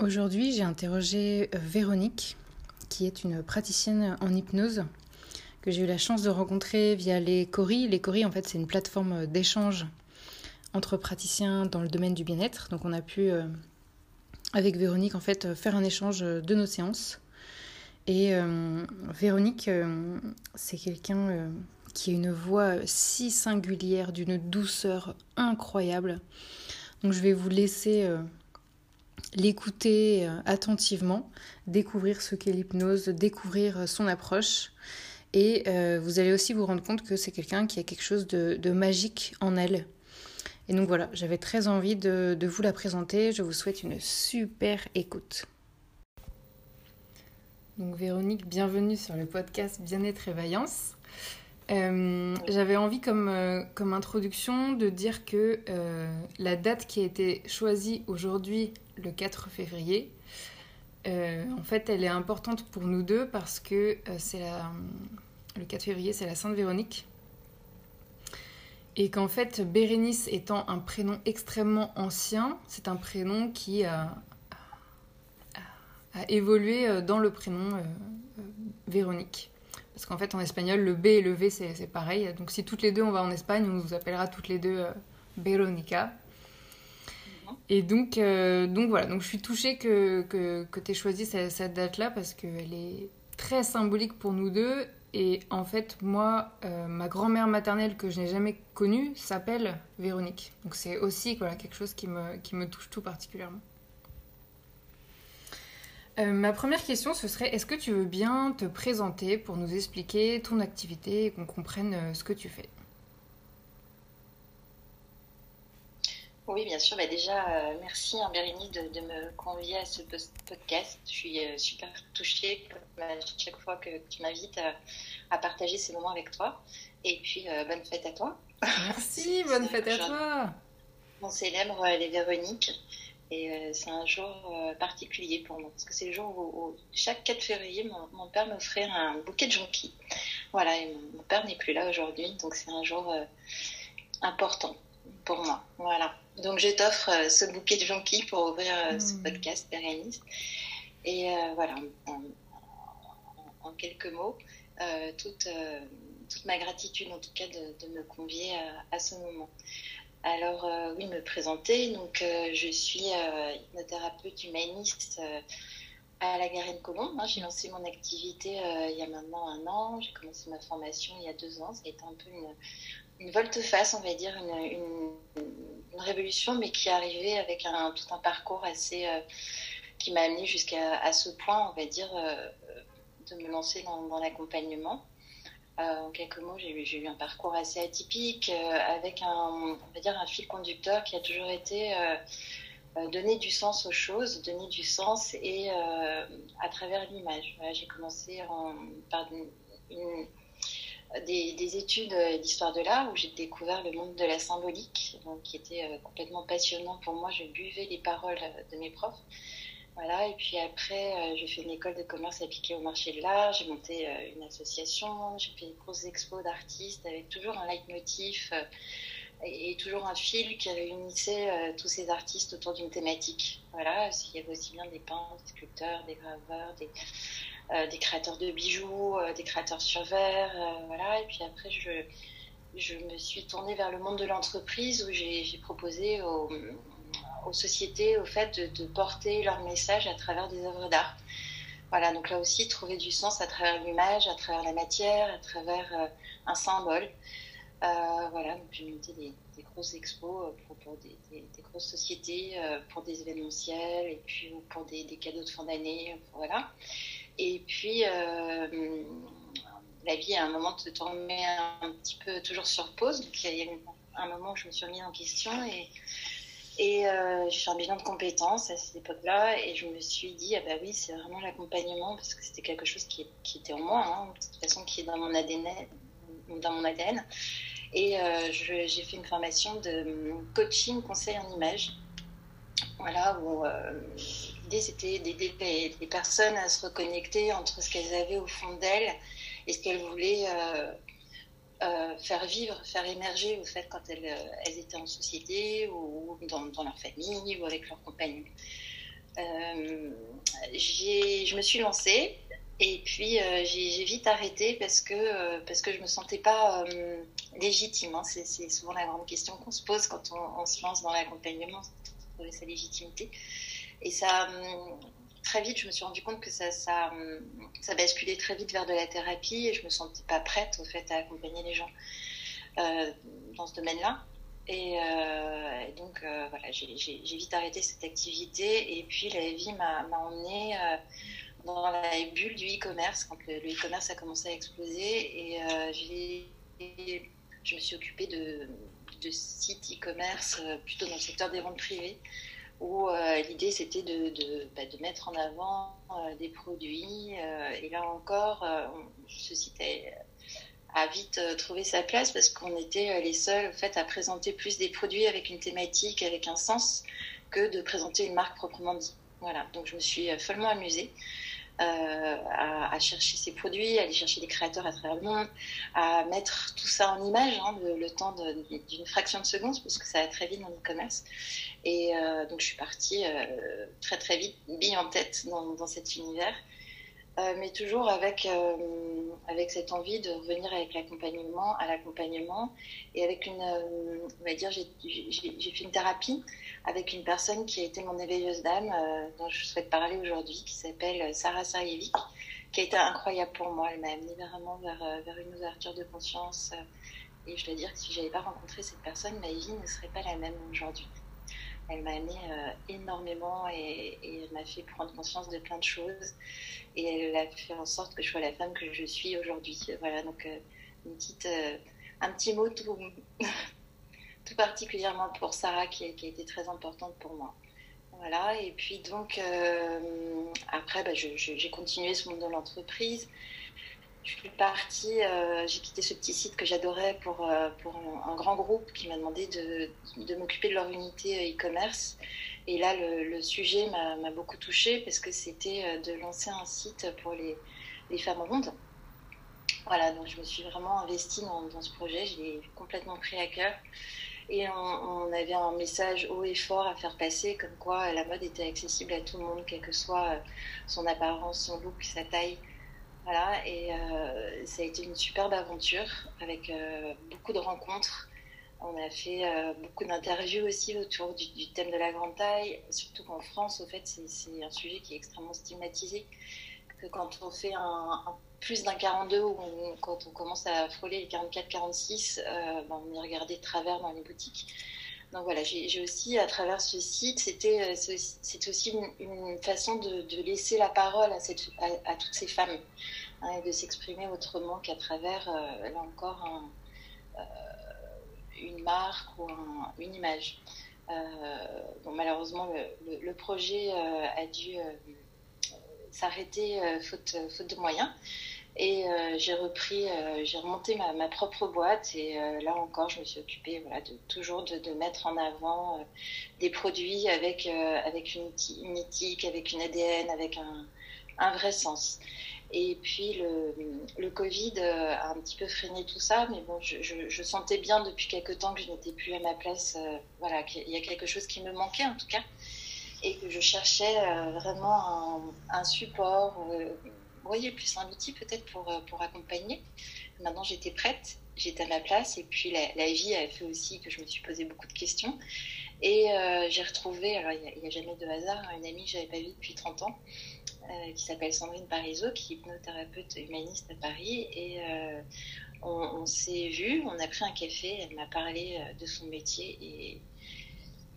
Aujourd'hui, j'ai interrogé euh, Véronique, qui est une praticienne en hypnose que j'ai eu la chance de rencontrer via les Cori. Les Cori, en fait, c'est une plateforme d'échange entre praticiens dans le domaine du bien-être. Donc, on a pu, euh, avec Véronique, en fait, faire un échange de nos séances. Et euh, Véronique, c'est quelqu'un qui a une voix si singulière, d'une douceur incroyable. Donc, je vais vous laisser l'écouter euh, attentivement, découvrir ce qu'est l'hypnose, découvrir euh, son approche. Et euh, vous allez aussi vous rendre compte que c'est quelqu'un qui a quelque chose de, magique en elle. Et donc voilà, j'avais très envie de, vous la présenter. Je vous souhaite une super écoute. Donc Véronique, bienvenue sur le podcast Bien-être et Vaillance. J'avais envie comme, comme introduction de dire que la date qui a été choisie aujourd'hui le 4 février. Euh, en fait, elle est importante pour nous deux parce que euh, c'est le 4 février, c'est la Sainte Véronique. Et qu'en fait, Bérénice étant un prénom extrêmement ancien, c'est un prénom qui a, évolué euh, dans le prénom Véronique. Parce qu'en fait, en espagnol, le B et le V, c'est pareil. Donc si toutes les deux on va en Espagne, on nous appellera toutes les deux Veronica. Et donc, euh, donc voilà, donc je suis touchée que, que, que tu aies choisi cette, date-là parce qu'elle est très symbolique pour nous deux. Et en fait, moi, euh, ma grand-mère maternelle que je n'ai jamais connue s'appelle Véronique. Donc c'est aussi voilà, quelque chose qui me, qui me touche tout particulièrement. Euh, ma première question, ce serait est-ce que tu veux bien te présenter pour nous expliquer ton activité et qu'on comprenne ce que tu fais? Oui, bien sûr. Bah déjà, euh, merci hein, Bérénice de, me convier à ce podcast. Je suis euh, super touchée à chaque fois que tu m'invites à, partager ces moments avec toi. Et puis, euh, bonne fête à toi. Merci, bonne fête à toi. On célèbre les Véroniques. Et c'est un jour particulier pour moi, parce que c'est le jour où, chaque 4 février, mon, père m'offrait un bouquet de jonquilles. Voilà, et mon, père n'est plus là aujourd'hui, donc c'est un jour important pour moi. Voilà. Donc je t'offre euh, ce bouquet de jonquilles pour ouvrir euh, ce hmm. podcast Bérénice. Et euh, voilà, en, quelques mots, toute, toute, ma gratitude en tout cas de, me convier à, ce moment. Alors oui, me présenter. Donc je suis hypnothérapeute humaniste à la Garenne Colombe. Hein. J'ai lancé mon activité il y a maintenant un an. J'ai commencé ma formation il y a deux ans. Ça a été un peu une, volte-face, on va dire, une, révolution, mais qui est arrivée avec un, tout un parcours assez. Euh, qui m'a amené jusqu'à ce point, on va dire, euh, de me lancer dans, l'accompagnement. Euh, en quelques mots, j'ai eu un parcours assez atypique, avec un, on va dire, un fil conducteur qui a toujours été donner du sens aux choses, donner du sens et à travers l'image. j'ai commencé en, par une des, études euh, d'histoire de l'art où j'ai découvert le monde de la symbolique, qui était euh, complètement passionnant pour moi. Je buvais les paroles euh, de mes profs. Voilà, et puis après, j'ai fait une école de commerce appliquée au marché de l'art, j'ai monté une association, j'ai fait des grosses expos d'artistes avec toujours un leitmotiv et, toujours un fil qui réunissait tous ces artistes autour d'une thématique. Voilà, il y avait aussi bien des peintres, des sculpteurs, des graveurs, des, euh, créateurs de bijoux, euh, des créateurs sur verre, euh, voilà. Et puis après, je, je me suis tournée vers le monde de l'entreprise où j'ai proposé aux, sociétés au fait de, porter leur message à travers des œuvres d'art. Voilà, donc là aussi, trouver du sens à travers l'image, à travers la matière, à travers un symbole. voilà, donc j'ai monté des, grosses expos pour, des, grosses sociétés, pour des événementiels et puis pour des, cadeaux de fin d'année, voilà. Et puis, euh, la vie, à un moment, te, te remet un, petit peu toujours sur pause. Donc, il y a un moment où je me suis remise en question et, et euh, j'ai fait un bilan de compétences à cette époque-là et je me suis dit, ah bah oui, c'est vraiment l'accompagnement parce que c'était quelque chose qui, qui, était en moi, hein, de toute façon, qui est dans mon ADN. Dans mon ADN. Et euh, j'ai fait une formation de coaching conseil en image. Voilà, où l'idée c'était d'aider les, personnes à se reconnecter entre ce qu'elles avaient au fond d'elles et ce qu'elles voulaient euh, euh, faire vivre, faire émerger au fait quand elles, elles étaient en société ou dans, leur famille ou avec leurs compagnons. je me suis lancée et puis j'ai vite arrêté parce que, parce que je me sentais pas légitime. Hein. C'est souvent la grande question qu'on se pose quand on, on se lance dans l'accompagnement, trouver sa légitimité. Et ça, très vite, je me suis rendu compte que ça, basculait très vite vers de la thérapie et je me sentais pas prête au fait à accompagner les gens euh, dans ce domaine-là. Et, euh, donc euh, voilà, j'ai vite arrêté cette activité et puis la vie m'a emmenée dans la bulle du e-commerce quand le e-commerce a commencé à exploser et je me suis occupée de sites e-commerce plutôt dans le secteur des ventes privées où euh, l'idée c'était bah, de, mettre en avant euh, des produits. Euh, et là encore, ce site a, vite trouvé sa place parce qu'on était les seuls en à présenter plus des produits avec une thématique, avec un sens, que de présenter une marque proprement dit. Voilà, donc je me suis follement amusée. Euh, à, chercher ses produits, à aller chercher des créateurs à travers le monde, à mettre tout ça en image, hein, le, temps d'une fraction de seconde, parce que ça va très vite dans l'e-commerce. Et euh, donc je suis partie euh, très très vite, bille en tête dans, dans cet univers. Mais toujours avec, avec cette envie de revenir avec l'accompagnement, à l'accompagnement, et avec une, on va dire, j'ai fait une thérapie avec une personne qui a été mon éveilleuse d'âme, dont je souhaite parler aujourd'hui, qui s'appelle Sarah Sarjevic, qui a été incroyable pour moi. Elle m'a amenée vraiment vers, vers une ouverture de conscience. et je dois dire que si j'avais pas rencontré cette personne, ma vie ne serait pas la même aujourd'hui. Elle m'a amené énormément et, elle m'a fait prendre conscience de plein de choses et elle a fait en sorte que je sois la femme que je suis aujourd'hui. Voilà, donc euh, une petite, euh, un petit mot tout, tout particulièrement pour Sarah qui, a été très importante pour moi. Voilà, et puis donc euh, après, bah, j'ai continué ce monde de l'entreprise. Je suis partie, j'ai quitté ce petit site que j'adorais pour, pour un, grand groupe qui m'a demandé de, de m'occuper de leur unité e-commerce. Et là, le, sujet m'a beaucoup touchée parce que c'était euh, de lancer un site pour les, les, femmes rondes. Voilà, donc je me suis vraiment investie dans, ce projet, je l'ai complètement pris à cœur. Et on, avait un message haut et fort à faire passer, comme quoi la mode était accessible à tout le monde, quelle que soit euh, son apparence, son look, sa taille. Voilà, et euh, ça a été une superbe aventure avec beaucoup de rencontres, on a fait euh, beaucoup d'interviews aussi autour du, thème de la grande taille, surtout qu'en France, au fait, c'est un sujet qui est extrêmement stigmatisé. Quand on fait un, plus d'un 42 ou quand on commence à frôler les 44-46, euh, ben, on est regardé de travers dans les boutiques. Donc voilà, j'ai aussi, à travers ce site, c'était euh, aussi une, façon de, laisser la parole à, toutes ces femmes hein, et de s'exprimer autrement qu'à travers, là encore, un une marque ou une image. Euh, malheureusement, le, projet euh, a dû euh, s'arrêter faute, faute de moyens. Et j'ai repris, j'ai remonté ma, propre boîte et là encore, je me suis occupée voilà, toujours de, mettre en avant des produits avec, avec une, une, éthique, avec une ADN, avec un, un vrai sens. Et puis le, le, Covid euh, a un petit peu freiné tout ça, mais bon, je, je, sentais bien depuis quelques temps que je n'étais plus à ma place. Euh, voilà, qu'il y a quelque chose qui me manquait en tout cas, et que je cherchais euh, vraiment un, support, vous voyez, plus un outil peut-être pour, pour accompagner. Maintenant, j'étais prête, j'étais à ma place, et puis la, vie a fait aussi que je me suis posé beaucoup de questions. Et j'ai retrouvé, alors il n'y a, jamais de hasard, une amie que j'avais pas vue depuis 30 ans, euh, qui s'appelle Sandrine Parizeau, qui est hypnothérapeute humaniste à Paris. Et euh, on, s'est vu, on a pris un café, elle m'a parlé euh, de son métier. Et,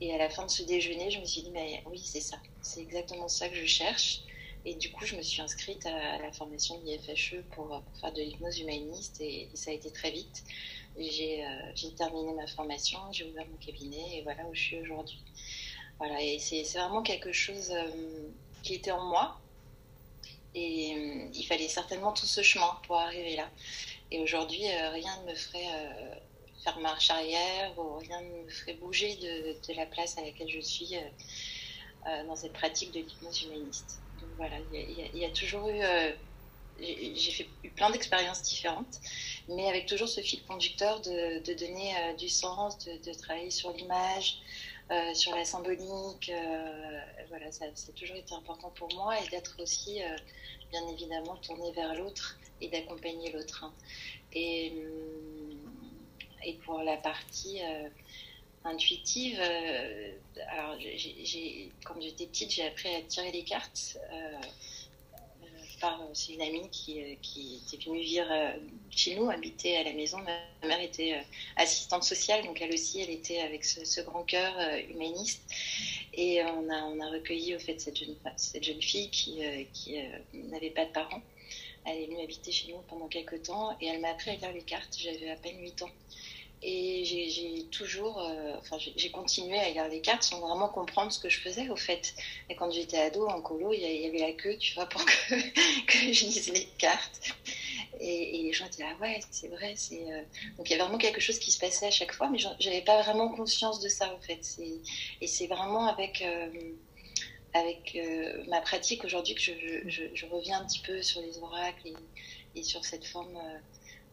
et à la fin de ce déjeuner, je me suis dit, mais oui, c'est ça, c'est exactement ça que je cherche. Et du coup, je me suis inscrite à, la formation de l'IFHE pour, faire de l'hypnose humaniste et, ça a été très vite. J'ai terminé ma formation, j'ai ouvert mon cabinet et voilà où je suis aujourd'hui. Voilà, et c'est vraiment quelque chose qui était en moi, et euh, il fallait certainement tout ce chemin pour arriver là. Et aujourd'hui, euh, rien ne me ferait euh, faire marche arrière ou rien ne me ferait bouger de, la place à laquelle je suis dans cette pratique de l'hypnose humaniste. Donc voilà, il y, a toujours eu j'ai fait plein d'expériences différentes, mais avec toujours ce fil conducteur de, donner du sens, de, travailler sur l'image, sur la symbolique. voilà, ça, ça, a toujours été important pour moi et d'être aussi, bien évidemment, tournée vers l'autre et d'accompagner l'autre. Hein. Et, et pour la partie intuitive. Euh, alors, quand j'étais petite, j'ai appris à tirer les cartes. Euh, euh, par c'est une amie qui, était venue vivre chez nous, habiter à la maison. Ma mère était assistante sociale, donc elle aussi, elle était avec ce, grand cœur humaniste. Et on a, on a recueilli au fait cette jeune, fille qui, qui n'avait pas de parents. Elle est venue habiter chez nous pendant quelques temps et elle m'a appris à lire les cartes. J'avais à peine 8 ans. Et j'ai toujours, euh, enfin, j'ai continué à lire les cartes sans vraiment comprendre ce que je faisais au fait. Et quand j'étais ado en colo, il y, avait la queue, tu vois, pour que, je lise les cartes. Et, les gens disaient ah ouais, c'est vrai, c'est. Euh, donc il y a vraiment quelque chose qui se passait à chaque fois, mais j'avais pas vraiment conscience de ça en fait. Et c'est vraiment avec euh, avec ma pratique aujourd'hui que je, je, reviens un petit peu sur les oracles et sur cette forme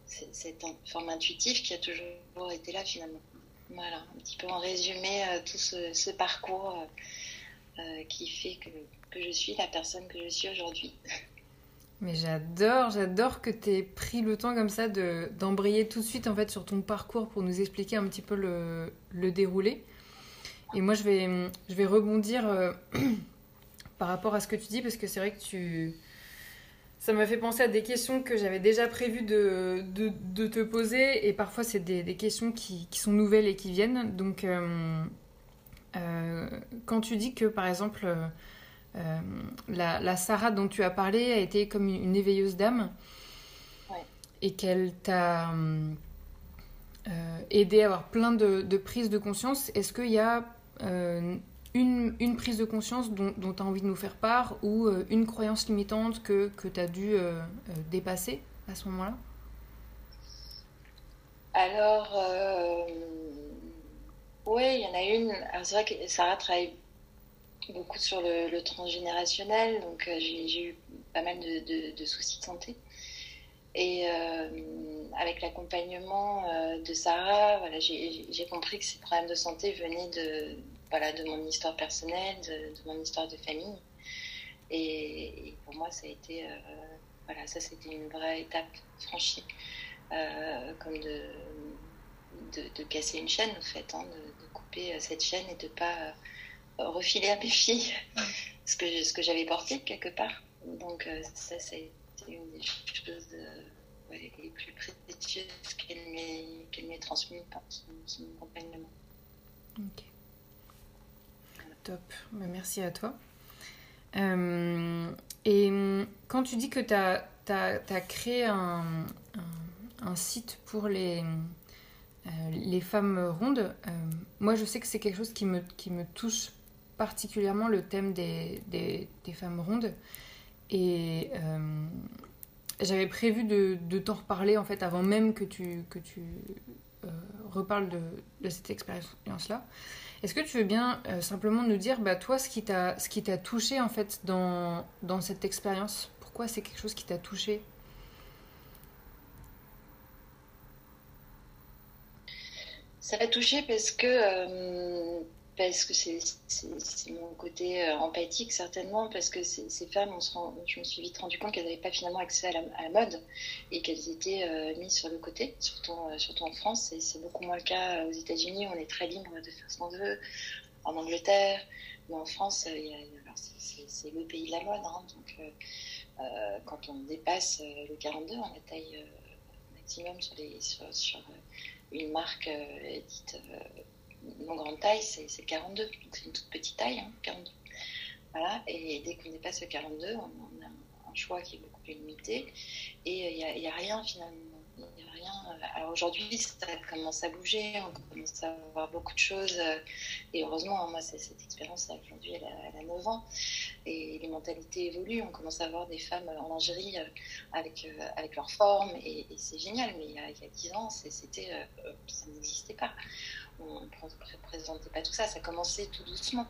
cette forme intuitive qui a toujours été là finalement. Voilà, un petit peu en résumé euh, tout ce, parcours euh, euh, qui fait que, que, je suis la personne que je suis aujourd'hui. Mais j'adore, j'adore que tu aies pris le temps comme ça de, d'embrayer tout de suite en fait sur ton parcours pour nous expliquer un petit peu le, le déroulé. Et moi je vais, je vais rebondir par rapport à ce que tu dis parce que c'est vrai que tu, ça m'a fait penser à des questions que j'avais déjà prévu de, de, te poser et parfois c'est des, des, questions qui, qui, sont nouvelles et qui viennent. Donc euh, euh, quand tu dis que par exemple euh, la, la, Sarah dont tu as parlé a été comme une, éveilleuse d'âme et qu'elle t'a aidé à avoir plein de, de prises de conscience, est-ce qu'il y a une, prise de conscience dont, tu as envie de nous faire part ou euh, une croyance limitante que, que tu as dû euh, euh, dépasser à ce moment-là? Alors, oui, il y en a une. C'est vrai que Sarah travaille beaucoup sur le, transgénérationnel, donc j'ai eu pas mal de, de, soucis de santé. Et avec l'accompagnement de Sarah, voilà, j'ai compris que ces problèmes de santé venaient de, voilà, de mon histoire personnelle, de, mon histoire de famille. Et, pour moi, ça a été, euh, voilà, ça c'était une vraie étape franchie, euh, comme de, de, casser une chaîne, en fait, hein, de, couper euh, cette chaîne et de ne pas refiler à mes filles ce que, ce que j'avais porté quelque part. Donc ça, été une des choses les plus précieuses qu'elle m'ait transmises, qui, m'accompagne Ok. Top, bah, merci à toi. Euh, et quand tu dis que tu as, as, créé un, un, site pour les, euh, les femmes rondes, euh, moi je sais que c'est quelque chose qui me, qui me touche particulièrement, le thème des, des, des femmes rondes. Et j'avais prévu de, de t'en reparler en fait avant même que tu, que tu reparles de, de cette expérience-là. Est-ce que tu veux bien euh, simplement nous dire, bah, toi, ce qui t'a, touché en fait dans, dans cette expérience? Pourquoi c'est quelque chose qui t'a touché? Ça m'a touché parce que euh, parce que c'est mon côté euh, empathique certainement, parce que ces femmes, on se je me suis vite rendu compte qu'elles n'avaient pas finalement accès à la, mode et qu'elles étaient euh, mises sur le côté, surtout, euh, surtout en France, c'est beaucoup moins le cas aux États-Unis, on est très libre de faire ce qu'on veut, en Angleterre, mais en France, c'est le pays de la mode, hein, donc quand on dépasse le 42 en la taille maximum sur, les, sur une marque dite mon grande taille, c'est 42. Donc c'est une toute petite taille, 42. Hein, voilà. Et dès qu'on dépasse le 42, on, a un choix qui est beaucoup plus limité. Et il n'y a, rien finalement. Alors aujourd'hui, ça commence à bouger, on commence à voir beaucoup de choses. Et heureusement, moi, cette expérience, aujourd'hui, elle, a 9 ans. Et les mentalités évoluent. On commence à voir des femmes en lingerie avec, avec leur forme. Et, c'est génial. Mais il y a, il y a 10 ans, c'était, ça n'existait pas on ne présentait pas tout ça, ça commençait tout doucement.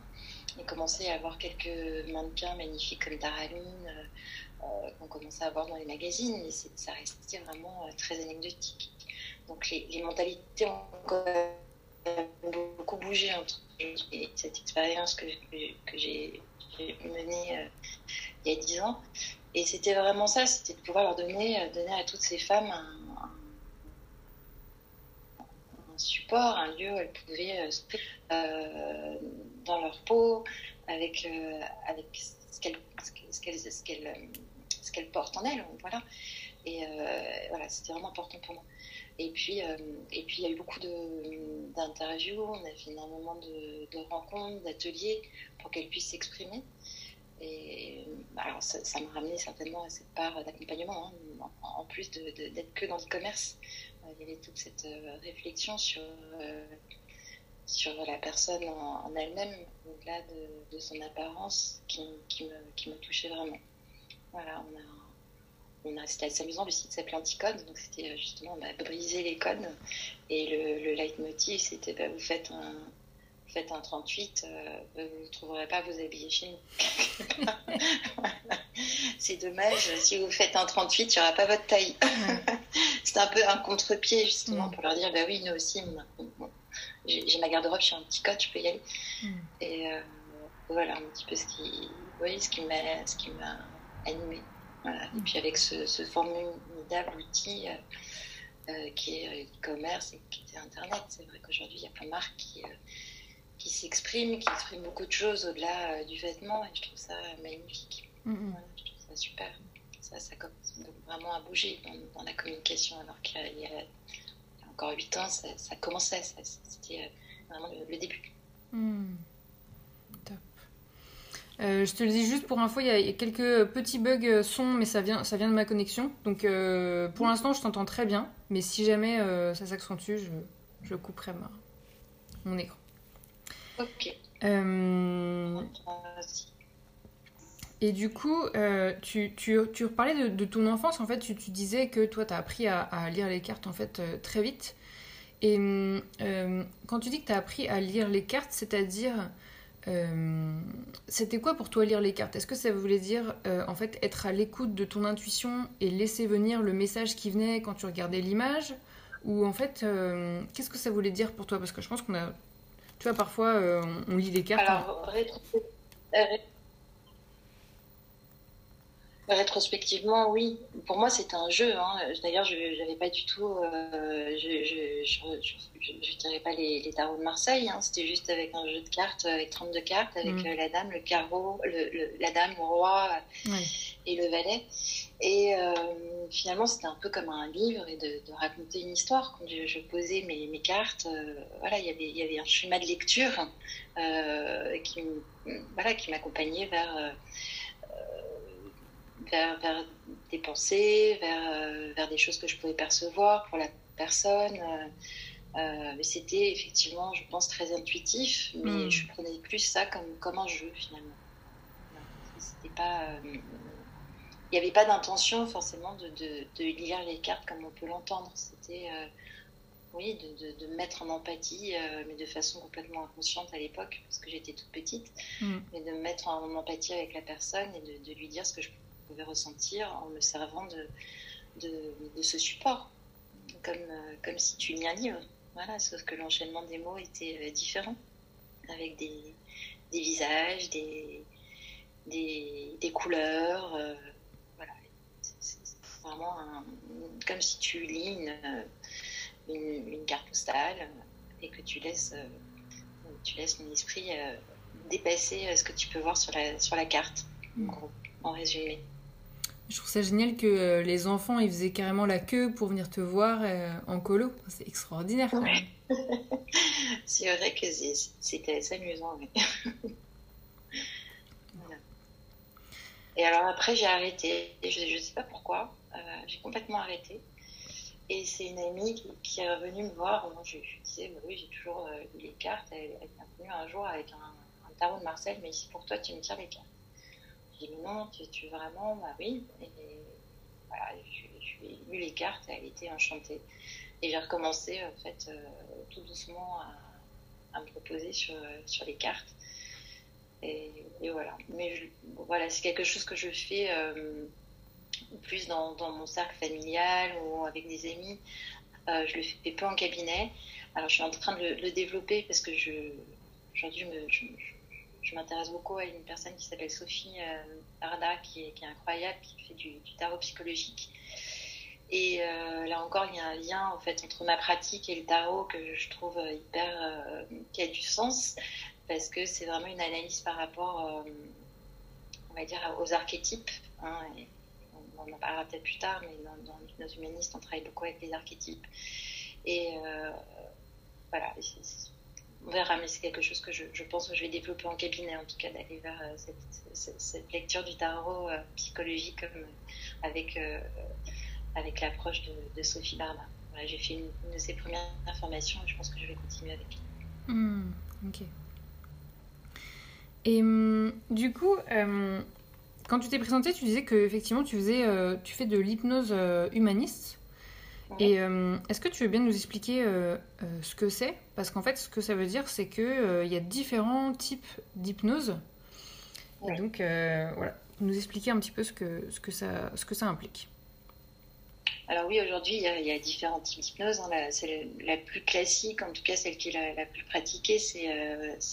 On commençait à avoir quelques mannequins magnifiques comme Tara euh, euh, qu'on commençait à voir dans les magazines, mais ça restait vraiment euh, très anecdotique. Donc les, mentalités ont beaucoup bougé entre cette expérience que, que j'ai menée il y a dix ans. Et c'était vraiment ça, c'était de pouvoir leur donner, donner à toutes ces femmes un, support, un lieu où elles pouvaient euh, dans leur peau, avec, euh, avec ce qu'elles ce qu'elles portent en elles. Voilà. Et euh, voilà, c'était vraiment important pour moi. Et puis, et puis il y a eu beaucoup d'interviews, on a fait énormément de, de rencontres, d'ateliers pour qu'elles puissent s'exprimer. Et alors, ça m'a ramené certainement à cette part d'accompagnement, hein, en, plus d'être que dans le commerce. Il y avait toute cette réflexion sur sur la personne en, elle-même, au-delà de, son apparence, qui, qui, me, touchait vraiment. Voilà, on a, on a, c'était assez amusant, le site s'appelait Anticode, donc c'était euh, justement bah, briser les codes. Et le, le leitmotiv, c'était bah, vous faites un, vous faites un 38, euh, vous ne trouverez pas vous habiller chez nous. C'est dommage, si vous faites un 38, il n'y aura pas votre taille. C'est un peu un contre-pied, justement, pour leur dire, bah oui, nous aussi, j'ai ma garde-robe, je suis un petit code, je peux y aller. Hmm. Et euh, voilà un petit peu ce qui, oui, ce qui m'a animé. Voilà. Et puis avec ce, ce formidable outil euh, euh, qui est e-commerce et qui est Internet, c'est vrai qu'aujourd'hui il y a plein de marques qui, qui s'expriment, qui expriment beaucoup de choses au-delà du vêtement et je trouve ça magnifique. Hmm. je trouve ça super. Ça, ça commence vraiment à bouger dans, dans la communication alors qu'il y a encore 8 ans, ça, commençait, c'était euh, vraiment le, début. Hmm. Euh, je te le dis juste pour info, il y, a quelques petits bugs euh, son, mais ça vient, ça vient de ma connexion. Donc pour l'instant, je t'entends très bien. Mais si jamais ça s'accentue, je, je couperai ma, mon écran. Ok. Et du coup, euh, tu, tu, tu, parlais de, ton enfance. En fait, tu, tu disais que toi, tu as appris à, lire les cartes en fait euh, très vite. Et euh, quand tu dis que tu as appris à lire les cartes, c'est-à-dire, c'était quoi pour toi lire les cartes? Est-ce que ça voulait dire en fait être à l'écoute de ton intuition et laisser venir le message qui venait quand tu regardais l'image? Ou en fait, qu'est-ce que ça voulait dire pour toi? Parce que je pense qu'on a, tu vois, parfois on, lit les cartes. Alors, Rétrospectivement, oui. Pour moi, c'est un jeu. Hein. D'ailleurs, je n'avais pas du tout. Euh, je ne dirais pas les, les, tarots de Marseille. Hein. C'était juste avec un jeu de cartes, avec 32 cartes, avec mm. euh, la dame, le carreau, le, la dame, le roi et le valet. Et euh, finalement, c'était un peu comme un livre et de, de raconter une histoire. Quand je, posais mes, mes cartes, voilà, y il y avait un schéma de lecture qui, voilà, qui m'accompagnait vers vers, des pensées, vers, euh, vers des choses que je pouvais percevoir pour la personne. Euh, euh, c'était effectivement, je pense, très intuitif, mais hmm. je prenais plus ça comme, comme un jeu finalement. C'était pas. Il n'y avait pas d'intention forcément de, de, de, lire les cartes comme on peut l'entendre. C'était oui, de, de, mettre en empathie, mais de façon complètement inconsciente à l'époque, parce que j'étais toute petite, hmm. mais de me mettre en empathie avec la personne et de, lui dire ce que je ressentir en me servant de, de, ce support, comme, euh, comme si tu lis un livre. Voilà, sauf que l'enchaînement des mots était euh, différent, avec des, des visages, des, des, des couleurs. Euh, voilà, c'est vraiment comme si tu lis une, une, carte postale et que tu laisses, tu laisses mon esprit dépasser ce que tu peux voir sur la, sur la carte, en mm. gros, en résumé. Je trouve ça génial que euh, les enfants, ils faisaient carrément la queue pour venir te voir euh, en colo. C'est extraordinaire. c'est vrai que c'était amusant. Et alors après, j'ai arrêté. Je ne sais pas pourquoi. Euh, j'ai complètement arrêté. Et c'est une amie qui, est revenue me voir. Moi, je, disais, bah oui, j'ai toujours lu les cartes. Elle, est venue un jour avec un, tarot de Marseille, mais ici pour toi, tu me tires les cartes. J'ai dit, non, tu, tu vraiment Bah oui. Et voilà, je, ai lu les cartes, elle était enchantée. Et j'ai recommencé, en fait, euh, tout doucement à, me proposer sur, sur les cartes. Et, voilà. Mais voilà, c'est quelque chose que je fais euh, plus dans, dans, mon cercle familial ou avec des amis. Euh, je le fais peu en cabinet. Alors, je suis en train de le, développer parce que je, aujourd'hui, je, je, m'intéresse beaucoup à une personne qui s'appelle Sophie Arda, qui est, incroyable, qui fait du, tarot psychologique. Et là encore, il y a un lien en fait entre ma pratique et le tarot que je trouve hyper qui a du sens parce que c'est vraiment une analyse par rapport, on va dire, aux archétypes. Hein, on en parlera peut-être plus tard, mais dans, dans l'hypnose humaniste, on travaille beaucoup avec les archétypes. Et euh, voilà, on verra, mais c'est quelque chose que je, pense que je vais développer en cabinet, en tout cas, d'aller vers euh, cette, lecture du tarot euh, psychologique comme, avec, avec l'approche de, Sophie Barba. J'ai fait une, de ses premières informations et je pense que je vais continuer avec. Hmm, ok. Et hum, du coup, quand tu t'es présentée, tu disais que effectivement tu faisais, euh, tu fais de l'hypnose euh, humaniste. Et euh, est-ce que tu veux bien nous expliquer ce que c'est? Parce qu'en fait, ce que ça veut dire, c'est que il y a différents types d'hypnose. Et donc, voilà, nous expliquer un petit peu ce que, ce que, ça, ce que ça implique. Alors oui, aujourd'hui, il y, a différents types d'hypnose. Hein. La, la, plus classique, en tout cas celle qui est la, plus pratiquée, c'est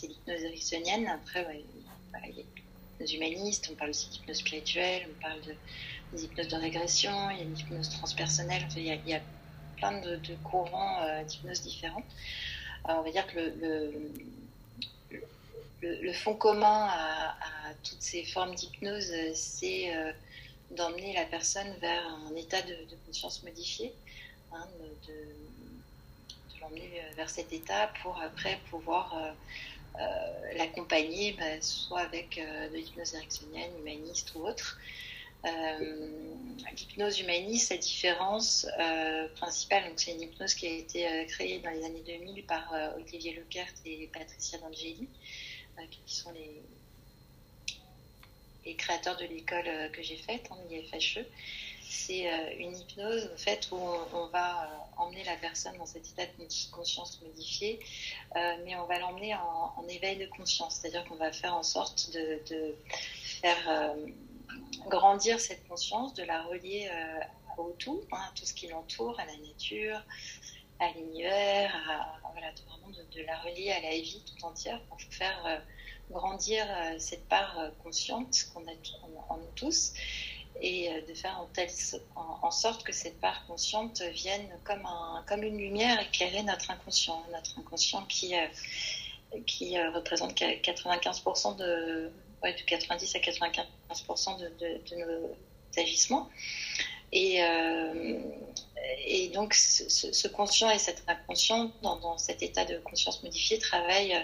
l'hypnose ericksonienne. Après, il y a humanistes, on parle aussi d'hypnose spirituelle, on parle de, des hypnoses de régression, il y a une hypnose transpersonnelle, il, y a, plein de, courants euh, d'hypnose différents. on va dire que le, fond commun à, toutes ces formes d'hypnose, c'est euh, d'emmener la personne vers un état de, conscience modifié, hein, de, l'emmener vers cet état pour après pouvoir euh, euh, l'accompagner, bah, soit avec euh, de l'hypnose érectionnelle, humaniste ou autre. Euh, l'hypnose humaniste, la différence principale, c'est une hypnose qui a été créée dans les années 2000 par Olivier Lequert et Patricia D'Angeli, qui sont les, créateurs de l'école que j'ai faite, en hein, IFHE c'est euh, une hypnose en fait où on, va euh, emmener la personne dans cet état de conscience modifié, euh, mais on va l'emmener en, éveil de conscience, c'est-à-dire qu'on va faire en sorte de, faire grandir cette conscience, de la relier au tout, hein, à tout ce qui l'entoure, à la nature, à l'univers, voilà, vraiment de, la relier à la vie tout entière pour faire grandir cette part consciente qu'on a en nous tous et euh, de faire en, sorte que cette part consciente vienne comme, un, comme une lumière éclairer notre inconscient, notre inconscient qui, euh, qui euh, représente 95% de, ouais, de 90 à 95% de, de, nos agissements. Et, et donc ce, conscient et cet inconscient, dans, dans, cet état de conscience modifié, travaillent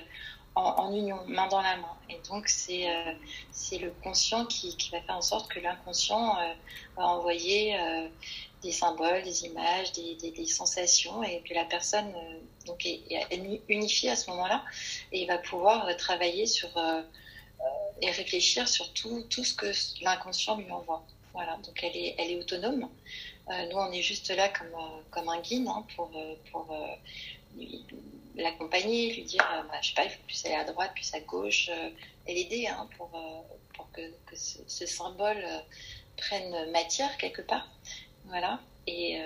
en, union, main dans la main. Et donc, c'est euh, c'est le conscient qui, qui, va faire en sorte que l'inconscient euh, va envoyer euh, des symboles, des images, des, des, sensations, et que la personne donc est, unifiée à ce moment-là, et va pouvoir travailler sur et réfléchir sur tout, tout ce que l'inconscient lui envoie. Voilà, donc elle est, elle est autonome. nous, on est juste là comme, comme un guide hein, pour, pour l'accompagner, lui dire, euh, bah, je sais pas, il faut plus aller à droite, plus à gauche, euh, et l'aider hein, pour, euh, pour que, ce, symbole prenne matière quelque part, voilà, et,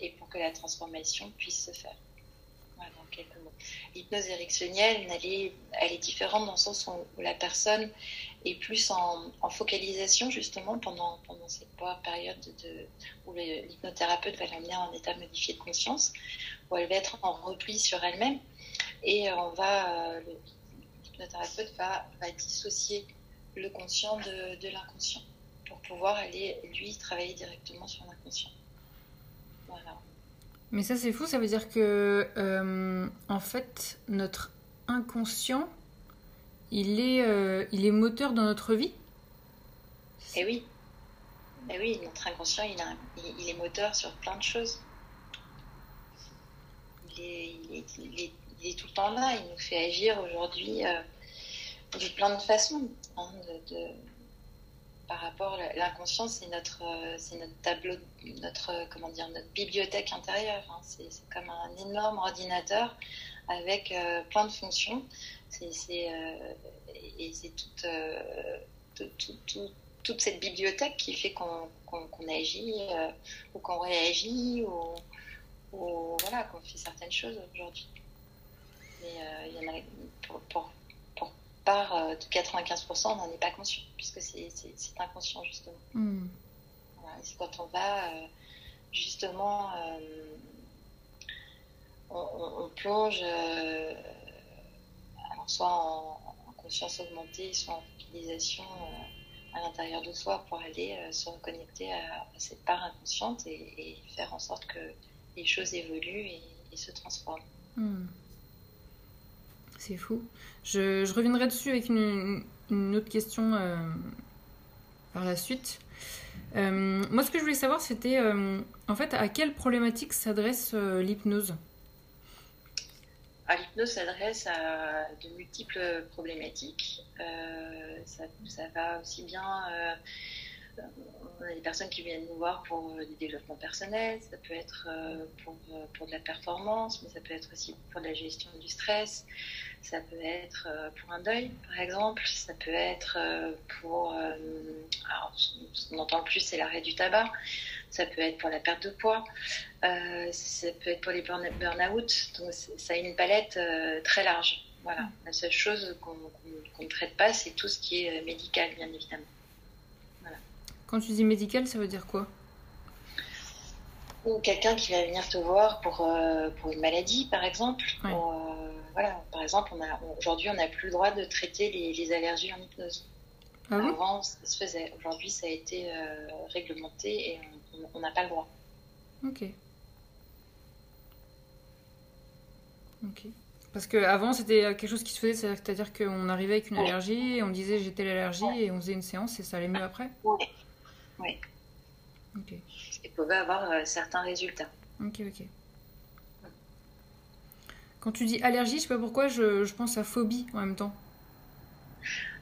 et, pour que la transformation puisse se faire. L'hypnose érectionnelle, elle est, différente dans le sens où, la personne est plus en, focalisation justement pendant, cette période de, où l'hypnothérapeute va l'amener en état modifié de conscience où elle va être en repli sur elle-même et on va, euh, l'hypnothérapeute va, va, dissocier le conscient de, l'inconscient pour pouvoir aller, lui, travailler directement sur l'inconscient. Voilà. Mais ça, c'est fou, ça veut dire que, euh, en fait, notre inconscient, il est, euh, il est moteur dans notre vie Eh oui. Eh oui, notre inconscient, il, a, il est moteur sur plein de choses il est, tout le temps là. Il nous fait agir aujourd'hui euh, de plein de façons. Hein, par rapport l'inconscient, c'est notre, euh, c'est notre tableau, notre, comment dire, notre bibliothèque intérieure. Hein. C'est, comme un énorme ordinateur avec euh, plein de fonctions. C'est, et c'est toute, toute cette bibliothèque qui fait qu'on, agit ou qu'on réagit ou voilà, qu'on fait certaines choses aujourd'hui. Part de 95%, on n'en est pas conscient, puisque c'est inconscient justement. Hmm. c'est quand on va justement, on, plonge soit en, conscience augmentée, soit en focalisation à l'intérieur de soi pour aller euh, se reconnecter à, cette part inconsciente et, faire en sorte que les choses évoluent et, se transforment. Hmm. C'est fou. Je, reviendrai dessus avec une, autre question euh, par la suite. Euh, moi, ce que je voulais savoir, c'était en fait à quelle problématique s'adresse l'hypnose? L'hypnose s'adresse à de multiples problématiques. Euh, ça, va aussi bien. Euh, on a des personnes qui viennent nous voir pour euh, du développement personnel, ça peut être pour, pour, de la performance, mais ça peut être aussi pour de la gestion du stress, ça peut être pour un deuil, par exemple, ça peut être pour. alors, ce qu'on entend le plus, c'est l'arrêt du tabac ça peut être pour la perte de poids, euh, ça peut être pour les burn-out. Donc, ça a une palette euh, très large. Voilà. La seule chose qu'on ne traite pas, c'est tout ce qui est euh, médical, bien évidemment. Quand tu dis médical, ça veut dire quoi Ou quelqu'un qui va venir te voir pour, pour une maladie, par exemple. voilà. Par exemple, aujourd'hui, on n'a plus le droit de traiter les, les allergies en hypnose. Ah Avant, ça se faisait. Aujourd'hui, ça a été réglementé et on n'a pas le droit. Ok. Ok. Parce qu'avant, c'était quelque chose qui se faisait, c'est-à-dire qu'on arrivait avec une allergie et on disait j'étais l'allergie et on faisait une séance et ça allait mieux après? Oui. Ok. Et pouvait avoir euh, certains résultats. Ok, ok. Quand tu dis allergie, je sais pas pourquoi, je, je pense à phobie en même temps.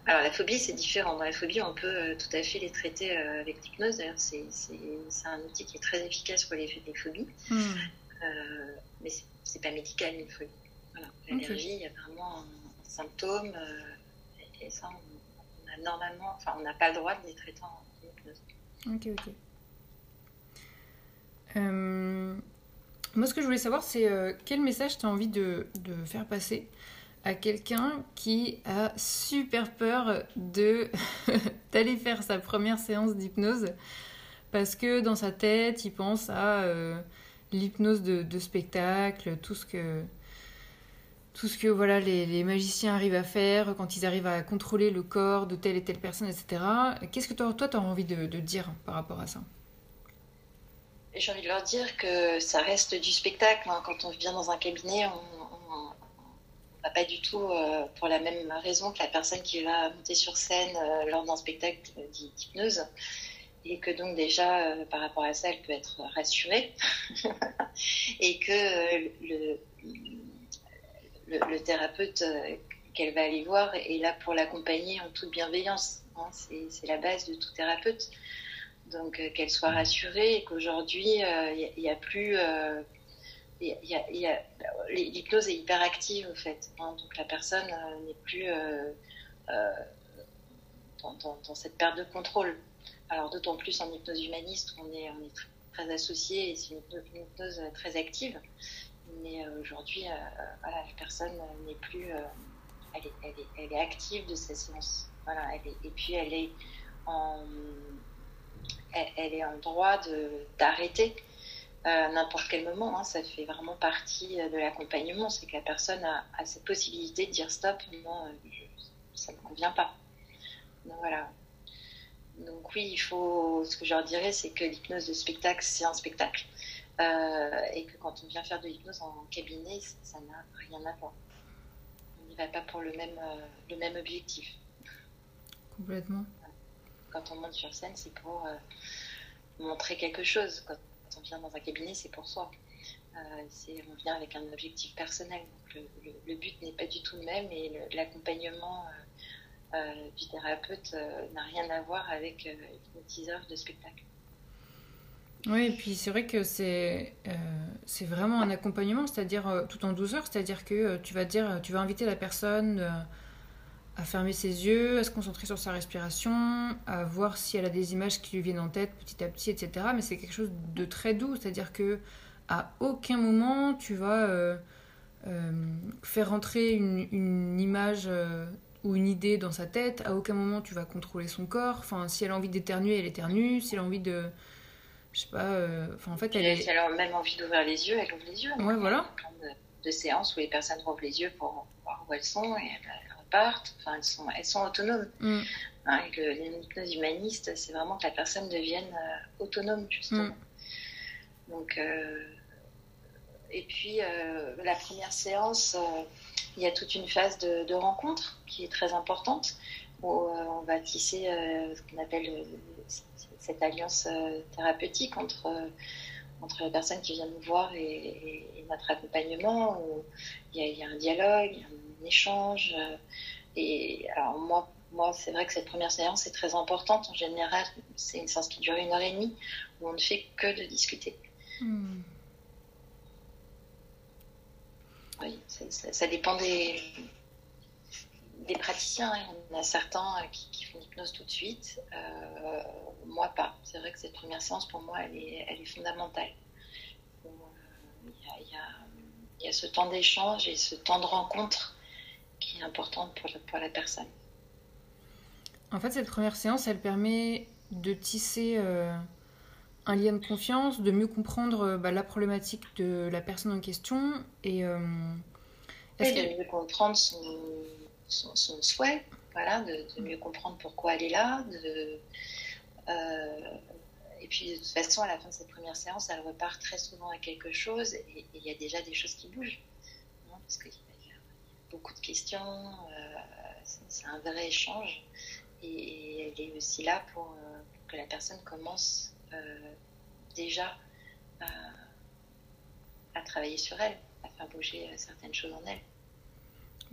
Alors la phobie, c'est différent. Dans la phobie, on peut euh, tout à fait les traiter euh, avec l'hypnose. D'ailleurs, c'est un outil qui est très efficace pour les, les phobies. Hmm. Euh, mais c'est pas médical une phobie. L'allergie, il y a vraiment un, symptôme. et ça, on, a normalement, enfin, on n'a pas le droit de les traiter en hypnose. Ok, ok. moi, ce que je voulais savoir, c'est quel message tu as envie de, faire passer à quelqu'un qui a super peur d'aller faire sa première séance d'hypnose? Parce que dans sa tête, il pense à euh, l'hypnose de, spectacle, tout ce que tout ce que voilà les, magiciens arrivent à faire quand ils arrivent à contrôler le corps de telle et telle personne, etc. Qu'est-ce que toi, tu as envie de, dire par rapport à ça? J'ai envie de leur dire que ça reste du spectacle. Hein. Quand on vient dans un cabinet, on, pas du tout euh, pour la même raison que la personne qui va monter sur scène euh, lors d'un spectacle d'hypnose. Et que donc déjà, euh, par rapport à ça, elle peut être rassurée. et que le, thérapeute qu'elle va aller voir est là pour l'accompagner en toute bienveillance. Hein. C'est la base de tout thérapeute. Donc qu'elle soit rassurée et qu'aujourd'hui, il n'y a, plus l'hypnose est hyper active en fait. Hein. donc la personne euh, n'est plus euh, euh, dans, cette perte de contrôle. Alors d'autant plus en hypnose humaniste, on est très, associé et c'est une, hypnose très active. Mais aujourd'hui, la personne n'est plus, elle est, elle, est, elle, est, active de sa séance. Voilà, et puis elle est en, elle, est en droit d'arrêter à n'importe quel moment. Hein, ça fait vraiment partie euh, de l'accompagnement. C'est que la personne a, cette possibilité de dire stop, non, euh, ça ne me convient pas. Donc voilà. Donc oui, il faut. Ce que je leur dirais, c'est que l'hypnose de spectacle, c'est un spectacle. Euh, et que quand on vient faire de l'hypnose en cabinet, ça n'a rien à voir. On n'y va pas pour le même, le même objectif. Complètement. Quand on monte sur scène, c'est pour montrer quelque chose. Quand on vient dans un cabinet, c'est pour soi. Euh, on vient avec un objectif personnel. le, but n'est pas du tout le même et l'accompagnement euh, euh, du thérapeute n'a rien à voir avec l'hypnotiseur de spectacle. Oui, et puis c'est vrai que c'est c'est vraiment un accompagnement, c'est-à-dire tout en douceur, c'est-à-dire que tu vas dire, tu vas inviter la personne à fermer ses yeux, à se concentrer sur sa respiration, à voir si elle a des images qui lui viennent en tête petit à petit, etc. Mais c'est quelque chose de très doux, c'est-à-dire que à aucun moment tu vas euh, euh, faire rentrer une, une image euh, ou une idée dans sa tête. À aucun moment tu vas contrôler son corps. Enfin, si elle a envie d'éternuer, elle éternue. Si elle a envie de. Je sais pas. euh, Enfin, en fait, elle est. Si elle a même envie d'ouvrir les yeux, elle ouvre les yeux. Ouais, voilà. Il y a plein de, de séances où les personnes rouvrent les yeux pour voir où elles sont et elles, repartent. Enfin, elles sont, elles sont autonomes. Mm. Hein, et l'hypnose humaniste, c'est vraiment que la personne devienne euh, autonome, justement. Mm. Donc, euh, et puis, euh, la première séance, il y a toute une phase de, de rencontre qui est très importante, où on va tisser ce qu'on appelle cette alliance euh, thérapeutique entre, euh, entre la personne qui vient nous voir et, et- et notre accompagnement, où il y a, il y a un dialogue, un échange. euh, et alors, moi, moi c'est vrai que cette première séance est très importante. En général, c'est une séance qui dure une heure et demie, où on ne fait que de discuter. Mm. Oui, ça dépend des, des praticiens. hein. Il y en a certains euh, qui, qui font l'hypnose tout de suite. Euh, moi, pas. C'est vrai que cette première séance, pour moi, elle est, elle est fondamentale. Euh, Il y, y a- il y a ce temps d'échange et ce temps de rencontre qui est important pour, la- pour la personne. En fait, cette première séance, elle permet de tisser euh, un lien de confiance, de mieux comprendre bah, la problématique de la personne en question. Et euh, est-ce Et de mieux comprendre son, son, souhait, voilà, de, mieux comprendre pourquoi elle est là. De, euh, et puis de toute façon, à la fin de cette première séance, elle repart très souvent à quelque chose et il y a déjà des choses qui bougent. hein, parce qu'il y, a- beaucoup de questions, euh, c'est un vrai échange. Et, elle est aussi là pour, euh, que la personne commence déjà à, travailler sur elle, à faire bouger certaines choses en elle.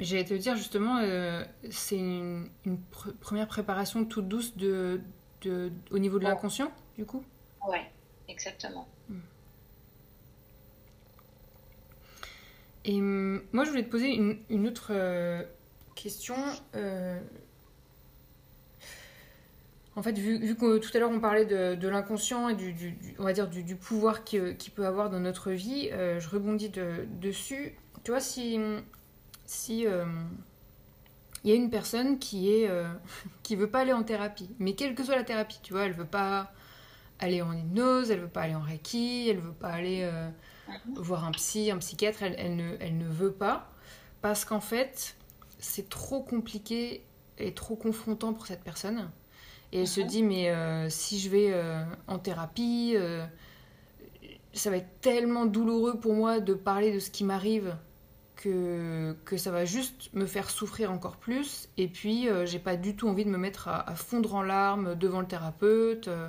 J'allais te dire justement, euh, c'est une, une pr- première préparation toute douce de, de, au niveau de l'inconscient, du coup? Ouais, exactement. Et hum, moi, je voulais te poser une, une autre euh, question. euh, En fait, vu, vu que tout à l'heure on parlait de, de l'inconscient et du, on va dire du, du pouvoir qu'il qui peut avoir dans notre vie, je rebondis de- dessus. Tu vois, si si euh, il y a une personne qui est euh, qui veut pas aller en thérapie, mais quelle que soit la thérapie, tu vois, elle veut pas aller en hypnose, elle veut pas aller en reiki, elle veut pas aller euh, voir un psy, un psychiatre, elle, elle ne, elle ne veut pas, parce qu'en fait, c'est trop compliqué et trop confrontant pour cette personne. Et elle se dit, mais euh, si je vais euh, en thérapie, euh, ça va être tellement douloureux pour moi de parler de ce qui m'arrive que, ça va juste me faire souffrir encore plus. Et puis, euh, j'ai pas du tout envie de me mettre à, fondre en larmes devant le thérapeute. Euh,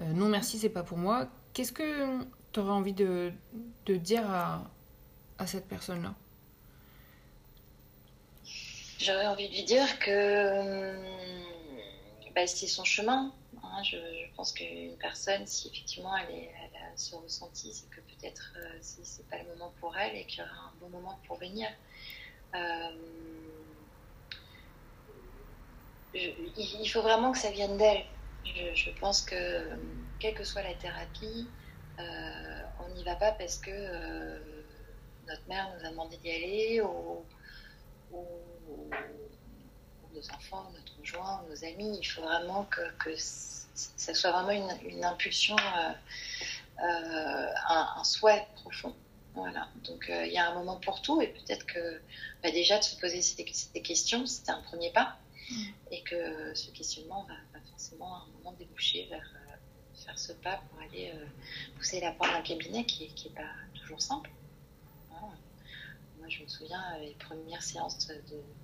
euh, non, merci, c'est pas pour moi. Qu'est-ce que tu aurais envie de, dire à, cette personne-là? J'aurais envie de lui dire que hum, bah, c'est son chemin. hein. Je, je pense qu'une personne, si effectivement elle, est, elle a ce ressenti, c'est que peut-être euh, c'est c'est pas le moment pour elle et qu'il y aura un bon moment pour venir. Euh, il, faut vraiment que ça vienne d'elle. Je, pense que hum, quelle que soit la thérapie, euh, on n'y va pas parce que euh, notre mère nous a demandé d'y aller ou, nos enfants, notre conjoint, nos amis. Il faut vraiment que, ça soit vraiment une, impulsion, euh, euh, un, un souhait profond. Voilà. Donc euh, il y a un moment pour tout et peut-être que bah, déjà de se poser ces, ces questions, c'est un premier pas et que ce questionnement va, va forcément à un moment déboucher vers euh, faire ce pas pour aller euh, pousser la porte d'un cabinet qui n'est qui pas toujours simple. Hein. Moi, je me souviens, euh, les premières séances de,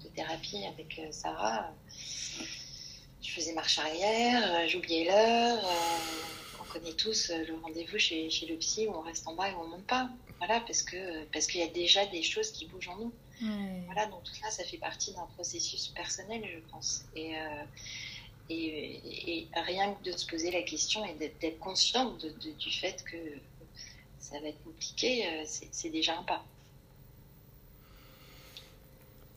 de thérapie avec euh, Sarah, euh, je faisais marche arrière, euh, j'oubliais l'heure. euh, on connaît tous euh, le rendez-vous chez, chez le psy où on reste en bas et où on monte pas. Voilà, parce que parce qu'il y a déjà des choses qui bougent en nous. Voilà, donc tout ça, ça fait partie d'un processus personnel, je pense. Et, euh, et, et- rien que de se poser la question et d'être consciente de- de- du fait que ça va être compliqué, euh, c'est déjà un pas.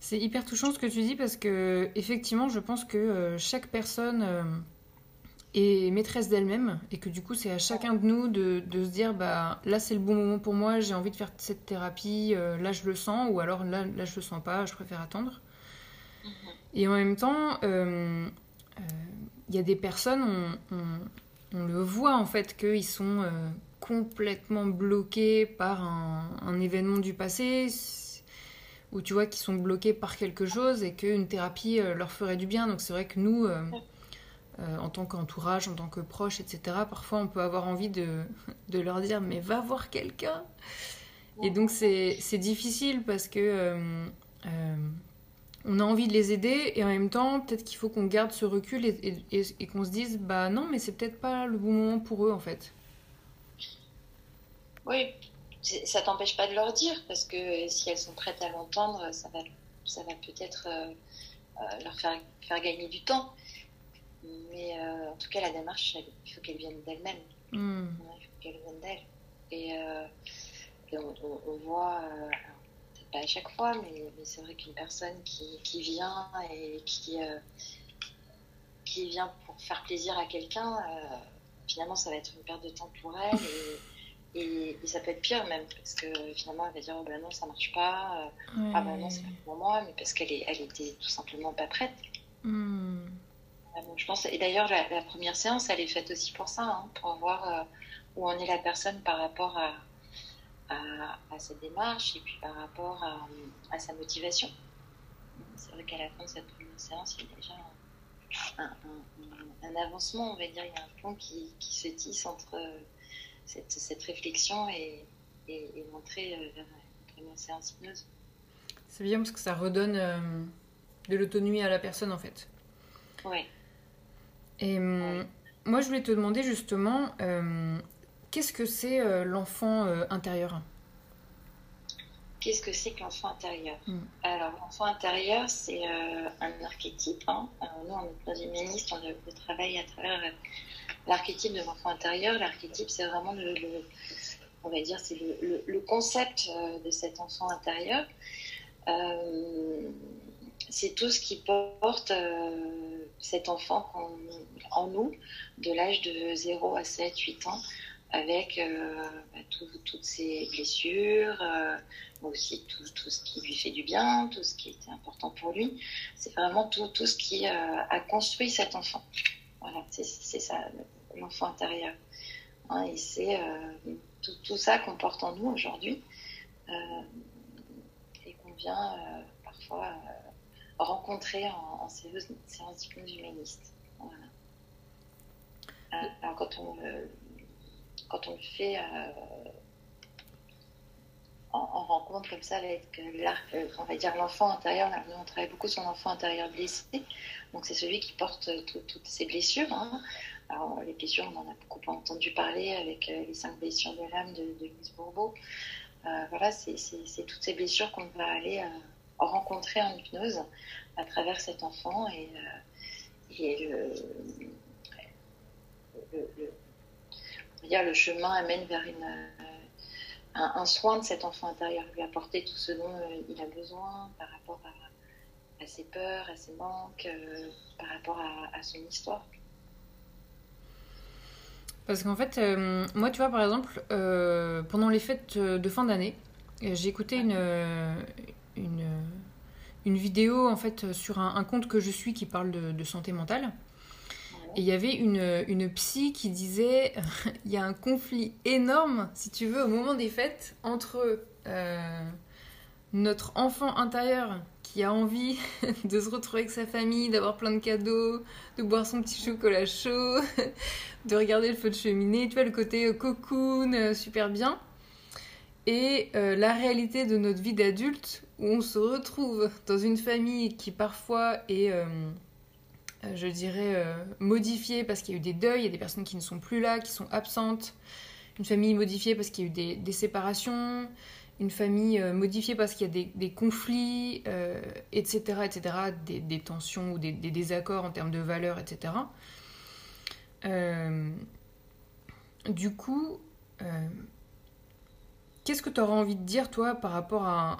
C'est hyper touchant ce que tu dis parce que effectivement, je pense que euh, chaque personne euh, et maîtresse d'elle-même et que du coup c'est à chacun de nous de, de se dire bah là c'est le bon moment pour moi j'ai envie de faire cette thérapie euh, là je le sens ou alors là, là je le sens pas je préfère attendre. Mhm. et en même temps euh, euh, il y a des personnes on, on- on le voit en fait qu'ils sont complètement bloqués par un, un événement du passé ou tu vois qu'ils sont bloqués par quelque chose et qu'une thérapie leur ferait du bien. Donc c'est vrai que nous euh, en tant qu'entourage, en tant que proche, etc. Parfois, on peut avoir envie de, leur dire mais va voir quelqu'un. Et donc, c'est difficile parce que euh, euh, on a envie de les aider et en même temps, peut-être qu'il faut qu'on garde ce recul et, qu'on se dise bah non, mais c'est peut-être pas le bon moment pour eux en fait. Oui, ça t'empêche pas de leur dire parce que si elles sont prêtes à l'entendre, ça va, peut-être leur faire gagner du temps. Mais euh, en tout cas, la démarche, elle- il faut qu'elle vienne d'elle-même. Hmm. Il faut qu'elle vienne d'elle. Et, euh, et on, on- on voit, euh, peut-être pas à chaque fois, mais, mais c'est vrai qu'une personne qui, qui vient et qui, qui vient pour faire plaisir à quelqu'un, finalement, ça va être une perte de temps pour elle. Et, et- et ça peut être pire même, parce que finalement, elle va dire oh, bah non, ça marche pas. Ah bah non, c'est pas pour moi, mais parce qu'elle elle était tout simplement pas prête. Hmm. Je pense, et d'ailleurs, la, la première séance, elle est faite aussi pour ça, hein, pour voir euh, où en est la personne par rapport à, à, à sa démarche et puis par rapport à, à sa motivation. C'est vrai qu'à la fin de cette première séance, il y a déjà un, un- un- un avancement, on va dire, il y a un pont qui, qui se tisse entre euh, cette, cette réflexion et, et, et l'entrée euh, vers une première séance hypnose. C'est bien parce que ça redonne euh, de l'autonomie à la personne en fait. Oui. Et hum, moi, je voulais te demander justement, euh, qu'est-ce que c'est euh, l'enfant euh, intérieur? Qu'est-ce que c'est que l'enfant intérieur? Mm. Alors, l'enfant intérieur, c'est euh, un archétype. hein. Euh, nous, hypnose humaniste, on, le- on travaille à travers euh, l'archétype de l'enfant intérieur. L'archétype, c'est vraiment le, le- on va dire, c'est le, le- le concept euh, de cet enfant intérieur. Euh, c'est tout ce qui porte euh, cet enfant en nous, de l'âge de 0 à 7, 8 ans, avec euh, bah, tout- toutes ses blessures, euh, aussi tout, tout ce qui lui fait du bien, tout ce qui était important pour lui. C'est vraiment tout, tout ce qui a construit cet enfant. Voilà, c'est ça, le- l'enfant intérieur. Hein, et c'est tout, ça qu'on porte en nous aujourd'hui et qu'on vient parfois rencontrer en, en séance, séance d'hypnose humaniste. Euh, alors quand on le, quand on le fait euh, en, en rencontre comme ça avec euh, on va dire l'enfant intérieur, nous on travaille beaucoup sur l'enfant intérieur blessé, donc c'est celui qui porte tout- toutes ces blessures. hein. Alors les blessures, on en a beaucoup entendu parler avec les cinq blessures de l'âme de, de Louise Bourbeau. Voilà, c'est toutes ces blessures qu'on va aller rencontrer en hypnose à travers cet enfant et, euh, le, le- le- chemin amène vers une, euh, un, soin de cet enfant intérieur, lui apporter tout ce dont euh, il a besoin par rapport à, ses peurs, à ses manques, par rapport à, son histoire. Parce qu'en fait, moi, tu vois, par exemple, pendant les fêtes de fin d'année, j'ai écouté une, une, euh, une vidéo, en fait, sur un, un compte que je suis qui parle de, santé mentale. Et il y avait une, une psy qui disait il y a un conflit énorme, si tu veux, au moment des fêtes, entre euh, notre enfant intérieur qui a envie de se retrouver avec sa famille, d'avoir plein de cadeaux, de boire son petit chocolat chaud, de regarder le feu de cheminée, tu vois, le côté euh, cocoon, euh, super bien. Et euh, la réalité de notre vie d'adulte, où on se retrouve dans une famille qui parfois est, euh, euh, je dirais, euh, modifiée parce qu'il y a eu des deuils, il y a des personnes qui ne sont plus là, qui sont absentes. Une famille modifiée parce qu'il y a eu des, séparations. Une famille modifiée parce qu'il y a des, conflits, etc., etc., des, tensions ou des, désaccords en termes de valeurs, etc. Du coup, qu'est-ce que tu auras envie de dire, toi, par rapport à,